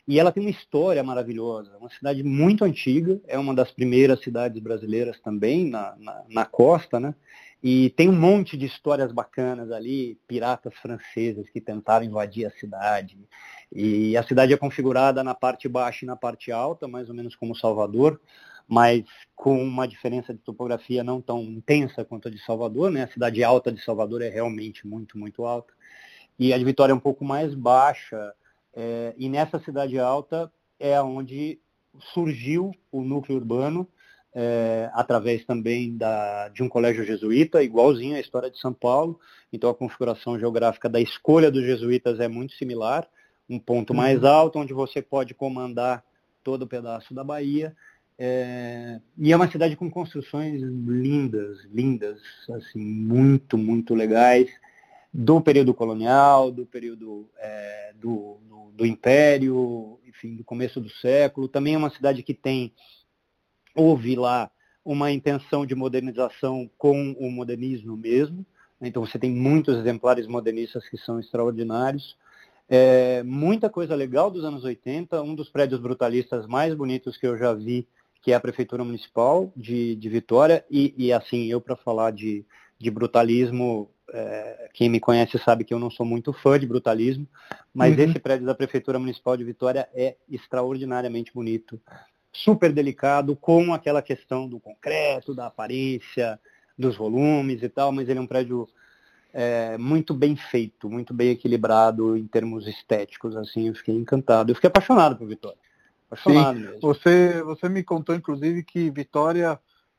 E ela tem uma história maravilhosa, uma cidade muito antiga, é uma das primeiras cidades brasileiras também na, na, na costa, né? E tem um monte de histórias bacanas ali, piratas franceses que tentaram invadir a cidade. E a cidade é configurada na parte baixa e na parte alta, mais ou menos como Salvador, mas com uma diferença de topografia não tão intensa quanto a de Salvador, né? A cidade alta de Salvador é realmente muito, muito alta. E a de Vitória é um pouco mais baixa. É, e nessa cidade alta é onde surgiu o núcleo urbano é, através também da, de um colégio jesuíta, igualzinho à história de São Paulo. Então a configuração geográfica da escolha dos jesuítas é muito similar. Um ponto uhum. mais alto, onde você pode comandar todo o pedaço da Bahia. É, e é uma cidade com construções lindas, lindas, assim, muito, muito legais, do período colonial, do período é, do, do, do Império, enfim, do começo do século. Também é uma cidade que tem houve lá uma intenção de modernização com o modernismo mesmo. Então você tem muitos exemplares modernistas que são extraordinários. É, muita coisa legal dos anos 80. Um dos prédios brutalistas mais bonitos que eu já vi, que é a Prefeitura Municipal de, de Vitória. E, e assim, eu para falar de, de brutalismo, é, quem me conhece sabe que eu não sou muito fã de brutalismo, mas uhum. esse prédio da Prefeitura Municipal de Vitória é extraordinariamente bonito super delicado com aquela questão do concreto, da aparência, dos volumes e tal, mas ele é um prédio é, muito bem feito, muito bem equilibrado em termos estéticos, assim, eu fiquei encantado. Eu fiquei apaixonado por Vitória. Apaixonado Sim. mesmo. Você, você me contou, inclusive, que Vitória,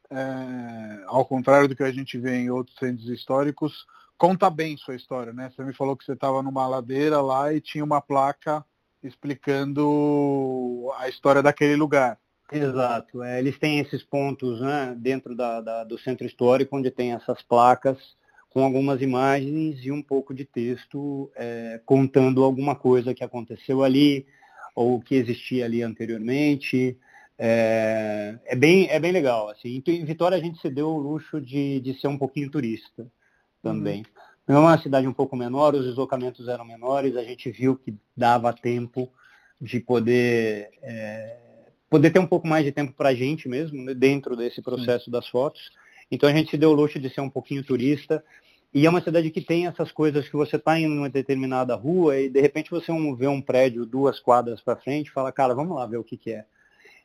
é, ao contrário do que a gente vê em outros centros históricos, conta bem sua história, né? Você me falou que você estava numa ladeira lá e tinha uma placa explicando a história daquele lugar. Exato. É, eles têm esses pontos né, dentro da, da, do centro histórico, onde tem essas placas com algumas imagens e um pouco de texto é, contando alguma coisa que aconteceu ali ou que existia ali anteriormente. É, é bem, é bem legal. Assim. Em Vitória a gente se deu o luxo de, de ser um pouquinho turista também. Uhum. É uma cidade um pouco menor, os deslocamentos eram menores, a gente viu que dava tempo de poder é, poder ter um pouco mais de tempo para a gente mesmo, né, dentro desse processo Sim. das fotos. Então a gente se deu o luxo de ser um pouquinho turista. E é uma cidade que tem essas coisas que você está em uma determinada rua e de repente você vê um prédio duas quadras para frente e fala, cara, vamos lá ver o que, que é.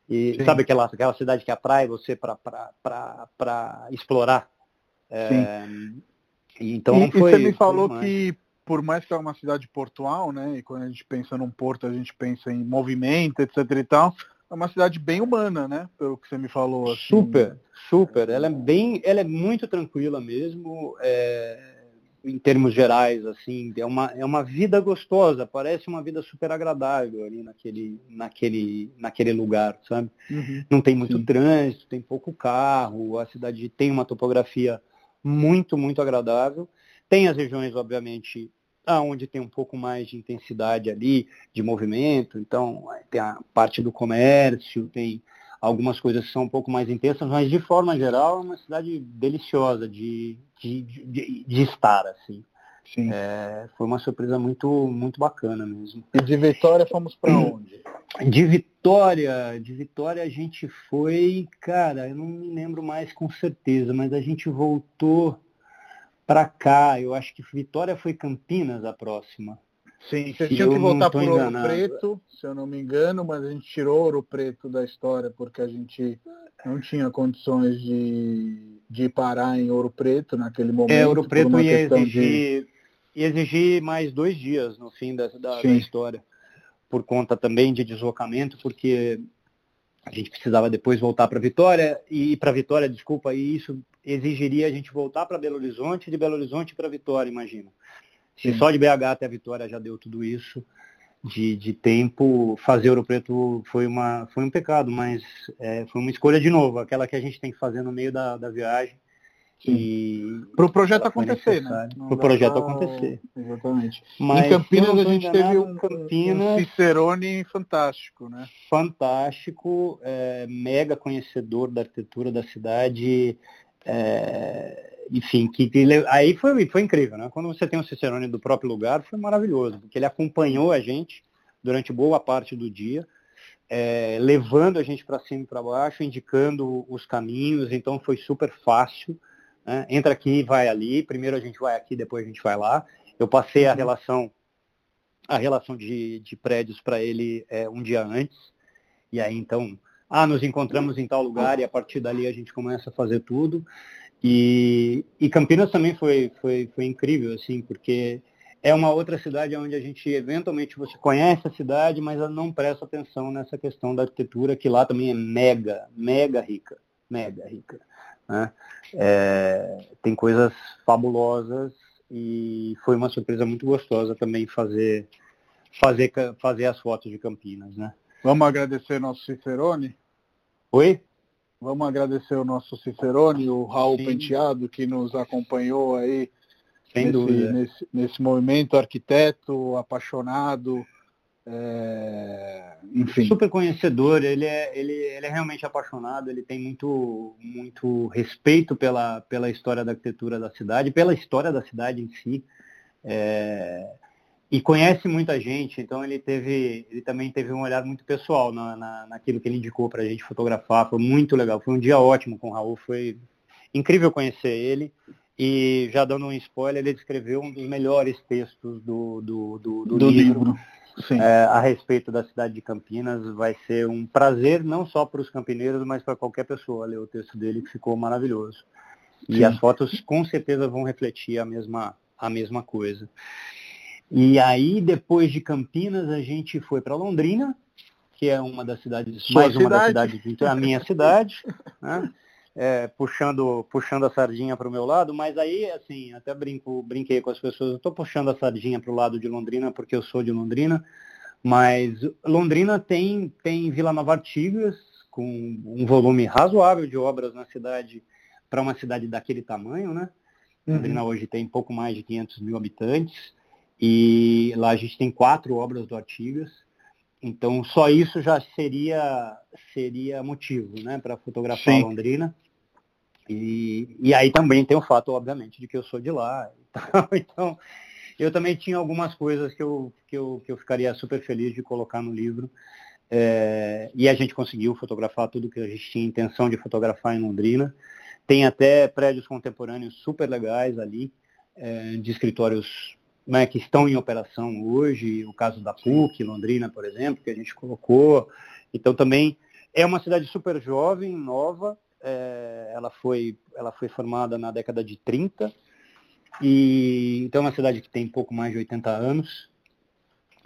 E Sim. sabe aquela, aquela cidade que atrai você para explorar? É, então e, foi, e você me falou que por mais que é uma cidade portual, né? E quando a gente pensa num porto, a gente pensa em movimento, etc e tal é uma cidade bem humana, né? Pelo que você me falou. Assim. Super, super. Ela é bem, ela é muito tranquila mesmo, é, em termos gerais, assim. É uma, é uma vida gostosa, parece uma vida super agradável ali naquele, naquele, naquele lugar, sabe? Uhum. Não tem muito Sim. trânsito, tem pouco carro, a cidade tem uma topografia muito, muito agradável. Tem as regiões, obviamente, aonde tem um pouco mais de intensidade ali, de movimento, então tem a parte do comércio, tem algumas coisas que são um pouco mais intensas, mas de forma geral é uma cidade deliciosa de, de, de, de estar, assim. Sim. É, foi uma surpresa muito, muito bacana mesmo. E de Vitória fomos para onde? De Vitória, de Vitória a gente foi, cara, eu não me lembro mais com certeza, mas a gente voltou para cá. Eu acho que Vitória foi Campinas a próxima. Sim, vocês tinham que voltar por Ouro Preto, se eu não me engano, mas a gente tirou Ouro Preto da história porque a gente não tinha condições de, de parar em Ouro Preto naquele momento. É, Ouro Preto ia exigir, de... ia exigir mais dois dias no fim da, da, da história, por conta também de deslocamento, porque a gente precisava depois voltar para Vitória e para Vitória, desculpa, e isso exigiria a gente voltar para Belo Horizonte, de Belo Horizonte para Vitória, imagina. Se Sim. só de BH até Vitória já deu tudo isso de, de tempo, fazer Ouro Preto foi, uma, foi um pecado, mas é, foi uma escolha de novo, aquela que a gente tem que fazer no meio da, da viagem. Para o projeto acontecer, né? Para o projeto acontecer. Exatamente. Mas, em Campinas a gente teve um, Campinas, um Cicerone fantástico, né? Fantástico, é, mega conhecedor da arquitetura da cidade, é, enfim, que, que, aí foi, foi incrível, né? Quando você tem o Cicerone do próprio lugar, foi maravilhoso, porque ele acompanhou a gente durante boa parte do dia, é, levando a gente para cima e para baixo, indicando os caminhos, então foi super fácil. Né? Entra aqui, vai ali, primeiro a gente vai aqui, depois a gente vai lá. Eu passei a uhum. relação a relação de, de prédios para ele é, um dia antes, e aí então ah, nos encontramos em tal lugar e a partir dali a gente começa a fazer tudo. E, e Campinas também foi, foi, foi incrível, assim, porque é uma outra cidade onde a gente eventualmente você conhece a cidade, mas não presta atenção nessa questão da arquitetura, que lá também é mega, mega rica, mega rica. Né? É, tem coisas fabulosas e foi uma surpresa muito gostosa também fazer, fazer, fazer as fotos de Campinas, né? Vamos agradecer nosso Cicerone? Oi? Vamos agradecer o nosso Cicerone, o Raul Sim. Penteado, que nos acompanhou aí Sem nesse, nesse, nesse, movimento, arquiteto, apaixonado, é, enfim. Super conhecedor, ele é, ele, ele é realmente apaixonado, ele tem muito, muito respeito pela, pela história da arquitetura da cidade, pela história da cidade em si. É, e conhece muita gente, então ele teve, ele também teve um olhar muito pessoal na, na, naquilo que ele indicou para a gente fotografar, foi muito legal, foi um dia ótimo com o Raul, foi incrível conhecer ele, e já dando um spoiler, ele escreveu um dos melhores textos do, do, do, do, do livro, livro. É, a respeito da cidade de Campinas, vai ser um prazer não só para os campineiros, mas para qualquer pessoa ler o texto dele, que ficou maravilhoso. E Sim. as fotos com certeza vão refletir a mesma a mesma coisa. E aí, depois de Campinas, a gente foi para Londrina, que é uma das cidades, Sua mais cidade. uma das cidades, a minha cidade, né? é, puxando, puxando a sardinha para o meu lado, mas aí, assim, até brinco, brinquei com as pessoas, eu estou puxando a sardinha para o lado de Londrina porque eu sou de Londrina, mas Londrina tem, tem Vila Nova Artigas, com um volume razoável de obras na cidade, para uma cidade daquele tamanho, né? Uhum. Londrina hoje tem pouco mais de 500 mil habitantes, e lá a gente tem quatro obras do Artigas, então só isso já seria seria motivo, né, para fotografar Sim. Londrina. E, e aí também tem o fato, obviamente, de que eu sou de lá. [laughs] Então, eu também tinha algumas coisas que eu, que eu, que eu ficaria super feliz de colocar no livro. É, e a gente conseguiu fotografar tudo que a gente tinha intenção de fotografar em Londrina. Tem até prédios contemporâneos super legais ali, é, de escritórios né, que estão em operação hoje, o caso da PUC, Londrina, por exemplo, que a gente colocou. Então também é uma cidade super jovem, nova, é, ela, foi, ela foi formada na década de 30, e então é uma cidade que tem pouco mais de 80 anos.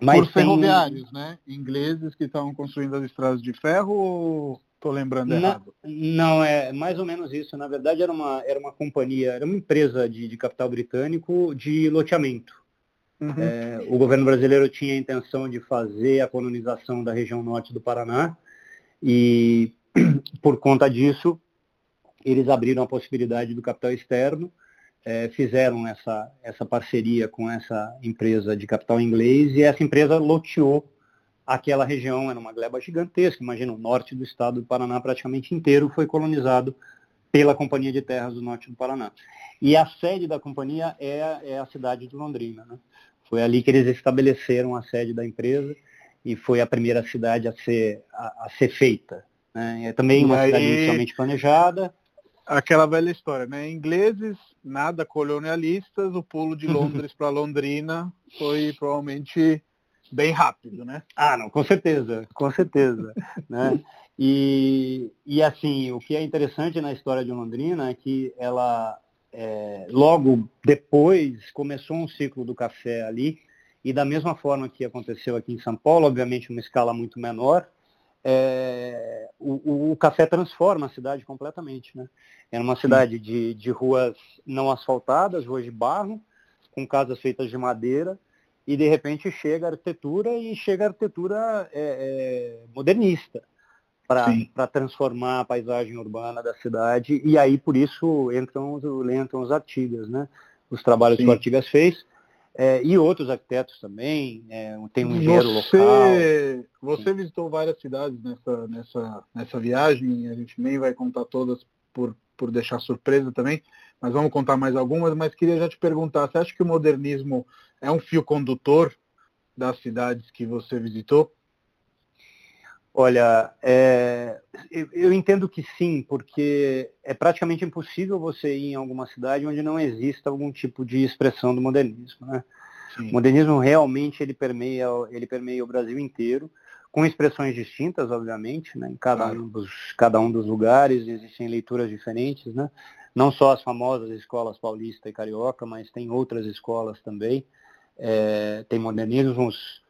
Mas Por ferroviários, tem... né? Ingleses que estavam construindo as estradas de ferro ou estou lembrando não, errado? Não, é mais ou menos isso. Na verdade era uma, era uma companhia, era uma empresa de, de capital britânico de loteamento. Uhum. É, o governo brasileiro tinha a intenção de fazer a colonização da região norte do Paraná e, [clears throat] por conta disso, eles abriram a possibilidade do capital externo, é, fizeram essa, essa parceria com essa empresa de capital inglês e essa empresa loteou aquela região, era uma gleba gigantesca, imagina, o norte do estado do Paraná praticamente inteiro foi colonizado pela Companhia de Terras do Norte do Paraná. E a sede da companhia é, é a cidade de Londrina. Né? Foi ali que eles estabeleceram a sede da empresa e foi a primeira cidade a ser, a, a ser feita. Né? É também uma aí, cidade inicialmente planejada. Aquela velha história, né? Ingleses, nada colonialistas, o pulo de [laughs] Londres para Londrina foi provavelmente bem rápido, né? Ah, não, com certeza, com certeza. [laughs] né? E, e assim, o que é interessante na história de Londrina é que ela é, logo depois começou um ciclo do café ali, e da mesma forma que aconteceu aqui em São Paulo, obviamente uma escala muito menor, é, o, o, café transforma a cidade completamente. Né? Era uma cidade de, de ruas não asfaltadas, ruas de barro, com casas feitas de madeira, e de repente chega a arquitetura e chega a arquitetura é, é modernista para transformar a paisagem urbana da cidade. E aí, por isso, entram, entram os Artigas, né? Os trabalhos Sim. que o Artigas fez. É, e outros arquitetos também, é, tem um engenheiro você, local. Você Sim. visitou várias cidades nessa, nessa, nessa viagem, a gente nem vai contar todas por, por deixar surpresa também, mas vamos contar mais algumas, mas queria já te perguntar, você acha que o modernismo é um fio condutor das cidades que você visitou? Olha, é, eu, entendo que sim, porque é praticamente impossível você ir em alguma cidade onde não exista algum tipo de expressão do modernismo. Né? O modernismo realmente ele permeia, ele permeia o Brasil inteiro, com expressões distintas, obviamente, né? em cada, claro. um dos, cada um dos lugares existem leituras diferentes, né? não só as famosas escolas paulista e carioca, mas tem outras escolas também. É, tem modernismos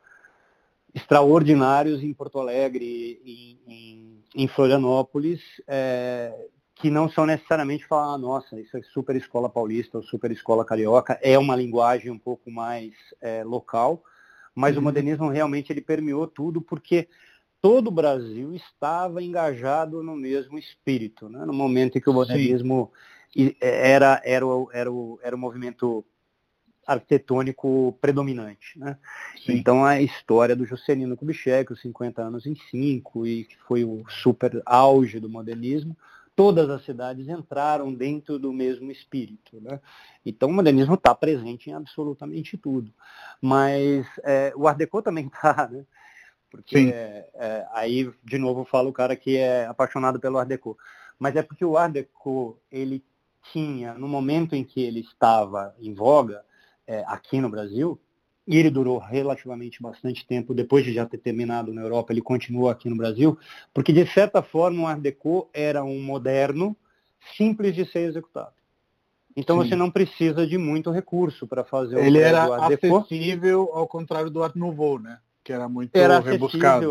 extraordinários em Porto Alegre e em, em Florianópolis, é, que não são necessariamente falar, ah, nossa, isso é super escola paulista ou super escola carioca, é uma linguagem um pouco mais é, local, mas uhum. o modernismo realmente ele permeou tudo porque todo o Brasil estava engajado no mesmo espírito, né? no momento em que o modernismo Sim. era, era, o, era, o, era o movimento arquitetônico predominante. Né? Então a história do Juscelino Kubitschek, os 50 anos em 5, e que foi o super auge do modernismo, todas as cidades entraram dentro do mesmo espírito. Né? Então o modernismo está presente em absolutamente tudo. Mas é, o Art Deco também está, [laughs] né? Porque é, é, aí, de novo, falo o cara que é apaixonado pelo Art Deco. Mas é porque o Art Deco, ele tinha, no momento em que ele estava em voga, é, aqui no Brasil, e ele durou relativamente bastante tempo, depois de já ter terminado na Europa, ele continuou aqui no Brasil, porque de certa forma o Art Deco era um moderno simples de ser executado. Então Sim. você não precisa de muito recurso para fazer o Ele era acessível ao contrário do Art Nouveau, né? Que era muito era rebuscado.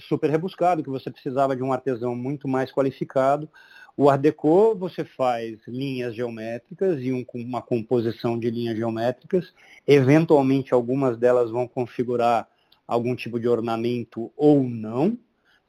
super rebuscado, que você precisava de um artesão muito mais qualificado. O Art Deco você faz linhas geométricas e um, uma composição de linhas geométricas. Eventualmente algumas delas vão configurar algum tipo de ornamento ou não.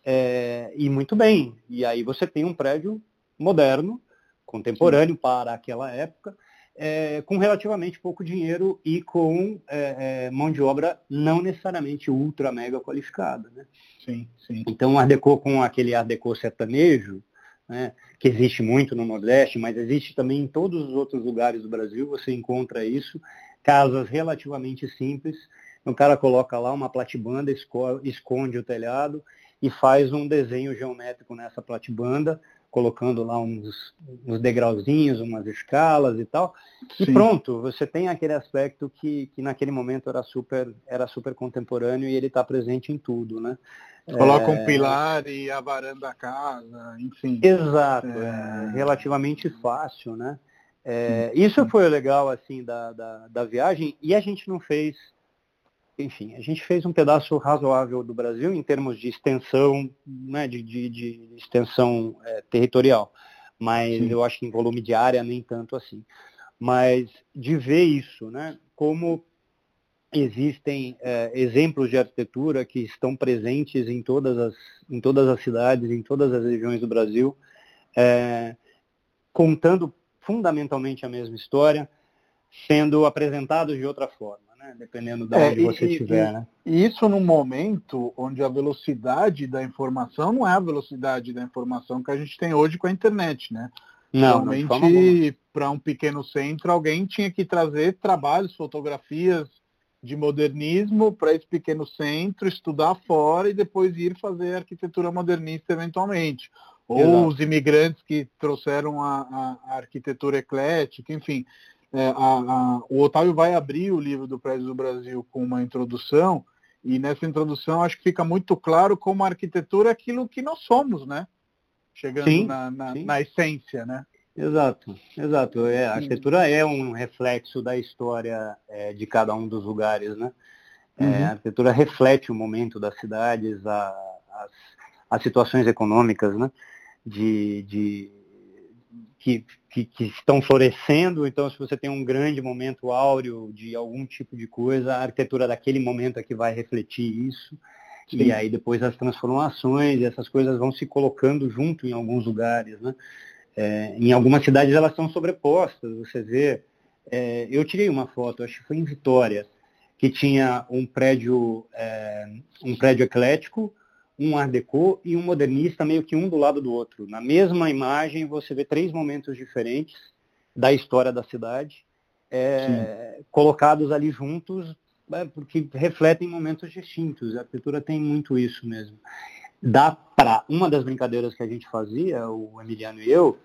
É, e muito bem. E aí você tem um prédio moderno, contemporâneo Sim. para aquela época, é, com relativamente pouco dinheiro e com é, é, mão de obra não necessariamente ultra mega qualificada. Né? Sim, sim. Então, o Art Deco com aquele Art Deco sertanejo, né, que existe muito no Nordeste, mas existe também em todos os outros lugares do Brasil, você encontra isso, casas relativamente simples, o cara coloca lá uma platibanda, esconde o telhado e faz um desenho geométrico nessa platibanda, colocando lá uns, uns degrauzinhos, umas escalas e tal. Sim. E pronto, você tem aquele aspecto que, que naquele momento era super, era super contemporâneo e ele está presente em tudo, né? Coloca é... um pilar e a varanda da casa, enfim. Exato, é... é relativamente fácil, né? É, isso foi o legal assim da, da, da viagem e a gente não fez enfim, a gente fez um pedaço razoável do Brasil em termos de extensão, né, de, de, de extensão é, territorial, mas Sim. eu acho que em volume de área nem tanto assim. Mas de ver isso, né, como existem é, exemplos de arquitetura que estão presentes em todas as, em todas as cidades, em todas as regiões do Brasil, é, contando fundamentalmente a mesma história, sendo apresentados de outra forma né? Dependendo de é, onde você estiver, né? E isso num momento onde a velocidade da informação não é a velocidade da informação que a gente tem hoje com a internet, né? Não, Realmente, para um pequeno centro, alguém tinha que trazer trabalhos, fotografias de modernismo para esse pequeno centro, estudar fora e depois ir fazer arquitetura modernista eventualmente. Ou Exato. os imigrantes que trouxeram a, a, a arquitetura eclética, enfim é, a, a, o Otávio vai abrir o livro do Prédio do Brasil com uma introdução, e nessa introdução acho que fica muito claro como a arquitetura é aquilo que nós somos, né? Chegando sim, na, na, na, essência, né? Exato, exato. É, a arquitetura é um reflexo da história é, de cada um dos lugares, né? É, uhum. a arquitetura reflete o momento das cidades, a, as, as situações econômicas, né? De, de, que, que, que, estão florescendo. Então, se você tem um grande momento áureo de algum tipo de coisa, a arquitetura daquele momento é que vai refletir isso. Sim. E aí depois as transformações, essas coisas vão se colocando junto em alguns lugares. Né? É, em algumas cidades elas estão sobrepostas. Você vê, é, eu tirei uma foto, acho que foi em Vitória, que tinha um prédio, é, um prédio eclético, um Art Deco e um modernista meio que um do lado do outro. Na mesma imagem você vê três momentos diferentes da história da cidade é, colocados ali juntos, é, porque refletem momentos distintos. A arquitetura tem muito isso mesmo. Dá para uma das brincadeiras que a gente fazia, o Emiliano e eu,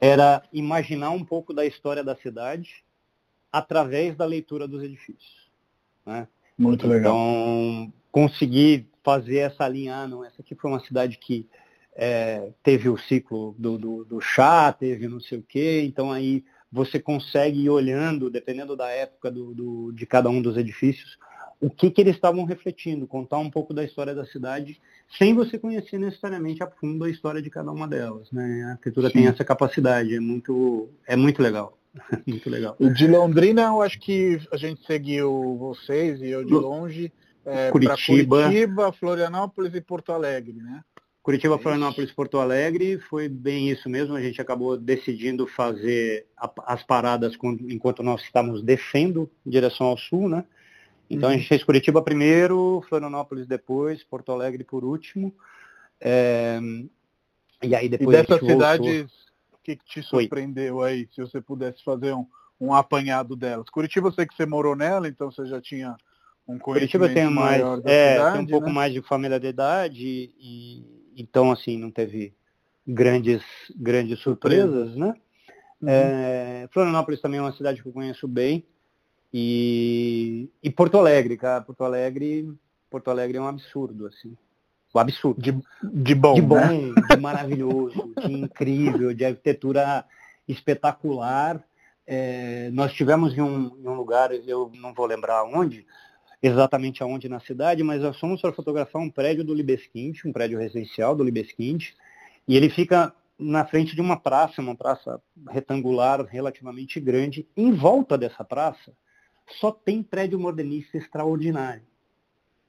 era imaginar um pouco da história da cidade através da leitura dos edifícios. Né? Muito legal. Então, conseguir fazer essa linha, ah, não, essa aqui foi uma cidade que é, teve o ciclo do, do, do, chá, teve não sei o quê, então aí você consegue ir olhando, dependendo da época do, do, de cada um dos edifícios, o que, que eles estavam refletindo, contar um pouco da história da cidade, sem você conhecer necessariamente a fundo a história de cada uma delas. Né? A arquitetura Sim. tem essa capacidade, é muito, é muito legal. [laughs] muito legal. De Londrina, eu acho que a gente seguiu vocês e eu de longe é, Curitiba. Curitiba, Florianópolis e Porto Alegre, né? Curitiba, é Florianópolis, Porto Alegre, foi bem isso mesmo. A gente acabou decidindo fazer a, as paradas enquanto nós estávamos descendo em direção ao sul, né? Então uhum. a gente fez Curitiba primeiro, Florianópolis depois, Porto Alegre por último. É, e aí depois. E dessas cidades, o que, que, te surpreendeu Oi. aí? Se você pudesse fazer um, um apanhado delas. Curitiba, eu sei que você morou nela, então você já tinha um Curitiba tem mais, é, cidade, tem um pouco né? mais de familiaridade e então assim não teve grandes grandes surpresas, né? Uhum. É, Florianópolis também é uma cidade que eu conheço bem e, e Porto Alegre, cara, Porto Alegre, Porto Alegre é um absurdo assim, um absurdo de, de bom, de bom, né? de maravilhoso, de incrível, de arquitetura espetacular é, nós tivemos em um, em um, lugar, eu não vou lembrar onde, exatamente aonde na cidade, mas nós fomos para fotografar um prédio do Libesquinte, um prédio residencial do Libesquinte, e ele fica na frente de uma praça, uma praça retangular relativamente grande. Em volta dessa praça, só tem prédio modernista extraordinário.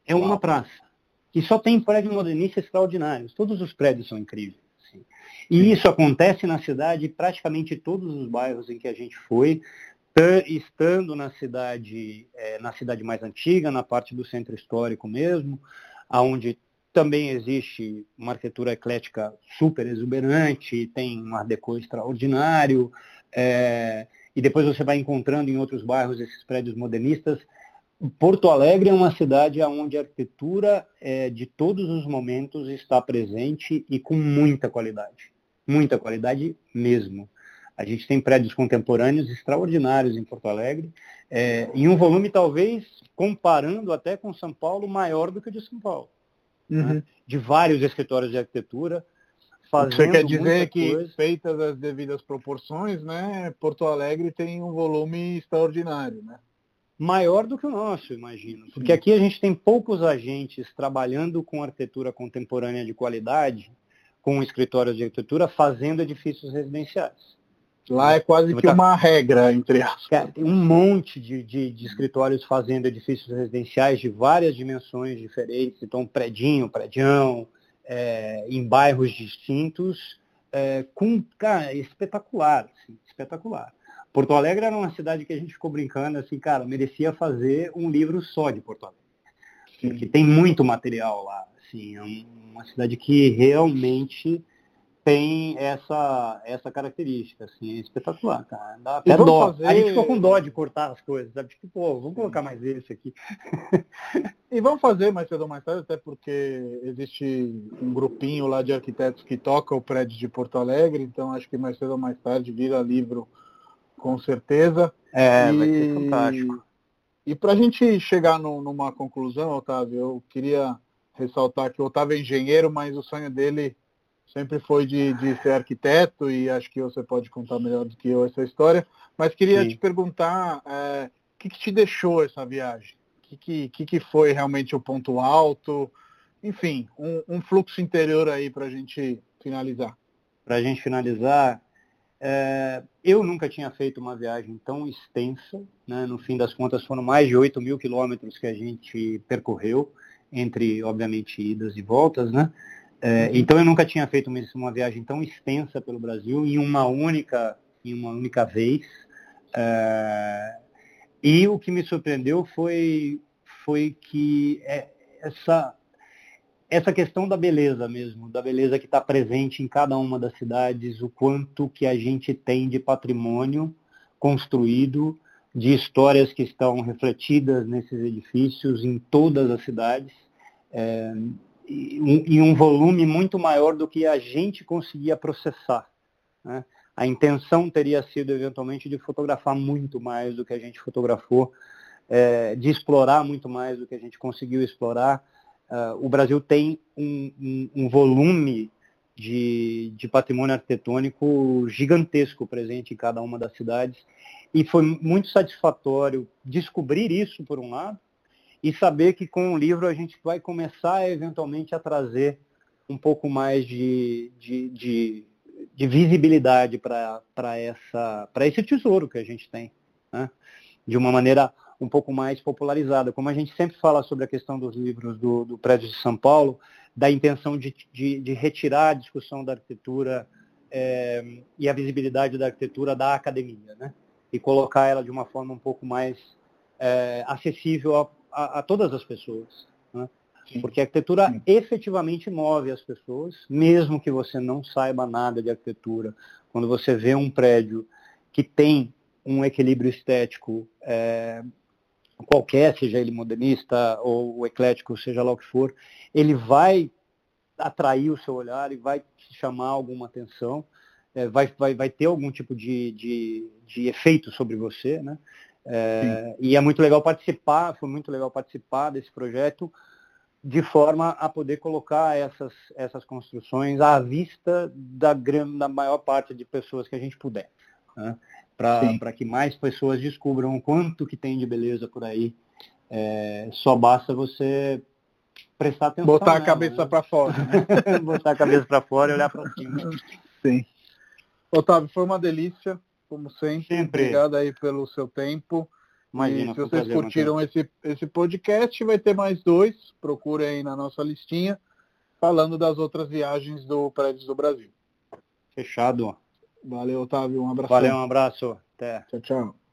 É uma Uau. praça. E só tem prédio modernista extraordinários. Todos os prédios são incríveis. Assim. E isso acontece na cidade, praticamente todos os bairros em que a gente foi, estando na cidade, é, na cidade mais antiga, na parte do centro histórico mesmo, aonde também existe uma arquitetura eclética super exuberante, tem um art deco extraordinário, é, e depois você vai encontrando em outros bairros esses prédios modernistas. Porto Alegre é uma cidade onde a arquitetura é, de todos os momentos está presente e com muita qualidade. Muita qualidade mesmo. A gente tem prédios contemporâneos extraordinários em Porto Alegre, é, em um volume talvez, comparando até com São Paulo, maior do que o de São Paulo. Né? Uhum. Né? De vários escritórios de arquitetura. Fazendo Você quer dizer que, coisa. feitas as devidas proporções, né, Porto Alegre tem um volume extraordinário, né? Maior do que o nosso, imagino. Porque Sim. aqui a gente tem poucos agentes trabalhando com arquitetura contemporânea de qualidade, com escritórios de arquitetura, fazendo edifícios residenciais. Lá é quase que uma regra, entre aspas. tem um monte de, de, de, escritórios fazendo edifícios residenciais de várias dimensões diferentes, então predinho, predião, é, em bairros distintos, é, com, cara, espetacular, assim, espetacular. Porto Alegre era uma cidade que a gente ficou brincando, assim, cara, merecia fazer um livro só de Porto Alegre. Sim. Porque tem muito material lá, assim, é uma cidade que realmente tem essa, essa característica, assim, é espetacular, cara. Dá até dó. Fazer... A gente ficou com dó de cortar as coisas, sabe? Tipo, pô, vamos colocar mais esse aqui. [laughs] e vamos fazer mais cedo ou mais tarde, até porque existe um grupinho lá de arquitetos que toca o prédio de Porto Alegre, então acho que mais cedo ou mais tarde vira livro com certeza. É, e... vai ser fantástico. E para a gente chegar no, numa conclusão, Otávio, eu queria ressaltar que o Otávio é engenheiro, mas o sonho dele sempre foi de, de ser arquiteto e acho que você pode contar melhor do que eu essa história. Mas queria Sim. te perguntar é, o que, que, te deixou essa viagem? O que, que, que, foi realmente o ponto alto? Enfim, um, um fluxo interior aí para a gente finalizar. Para a gente finalizar, é, eu nunca tinha feito uma viagem tão extensa. Né? No fim das contas, foram mais de 8 mil quilômetros que a gente percorreu, entre, obviamente, idas e voltas. Né? É, uhum. então eu nunca tinha feito uma, uma, viagem tão extensa pelo Brasil em uma única, em uma única vez. É, e o que me surpreendeu foi, foi que é, essa, essa questão da beleza mesmo, da beleza que está presente em cada uma das cidades, o quanto que a gente tem de patrimônio construído, de histórias que estão refletidas nesses edifícios em todas as cidades. É, em um volume muito maior do que a gente conseguia processar. Né? A intenção teria sido, eventualmente, de fotografar muito mais do que a gente fotografou, é, de explorar muito mais do que a gente conseguiu explorar. Uh, o Brasil tem um, um, um volume de, de, patrimônio arquitetônico gigantesco presente em cada uma das cidades. E foi muito satisfatório descobrir isso, por um lado, e saber que com o livro a gente vai começar eventualmente a trazer um pouco mais de, de, de, de visibilidade para esse tesouro que a gente tem, né? de uma maneira um pouco mais popularizada. Como a gente sempre fala sobre a questão dos livros do, do prédio de São Paulo, da intenção de, de, de retirar a discussão da arquitetura é, e a visibilidade da arquitetura da academia, né? e colocar ela de uma forma um pouco mais é, acessível a, a todas as pessoas. Né? Porque a arquitetura Sim. efetivamente move as pessoas, mesmo que você não saiba nada de arquitetura. Quando você vê um prédio que tem um equilíbrio estético é, qualquer, seja ele modernista ou eclético, seja lá o que for, ele vai atrair o seu olhar e vai chamar alguma atenção, é, vai, vai, vai ter algum tipo de, de, de efeito sobre você, né? É, e é muito legal participar, foi muito legal participar desse projeto de forma a poder colocar essas, essas construções à vista da, grande, da maior parte de pessoas que a gente puder. né? para que mais pessoas descubram o quanto que tem de beleza por aí. É, só basta você prestar atenção. Botar a cabeça né? para fora. Né? [laughs] Botar a cabeça para fora e olhar para cima. Sim. Otávio, foi uma delícia, como sempre. sempre. Obrigado aí pelo seu tempo. Imagina, e se vocês curtiram esse, esse podcast, vai ter mais dois. Procure aí na nossa listinha, falando das outras viagens do Prédios do Brasil. Fechado. Valeu, Otávio. Um abraço. Valeu, um abraço. Até. Tchau, tchau.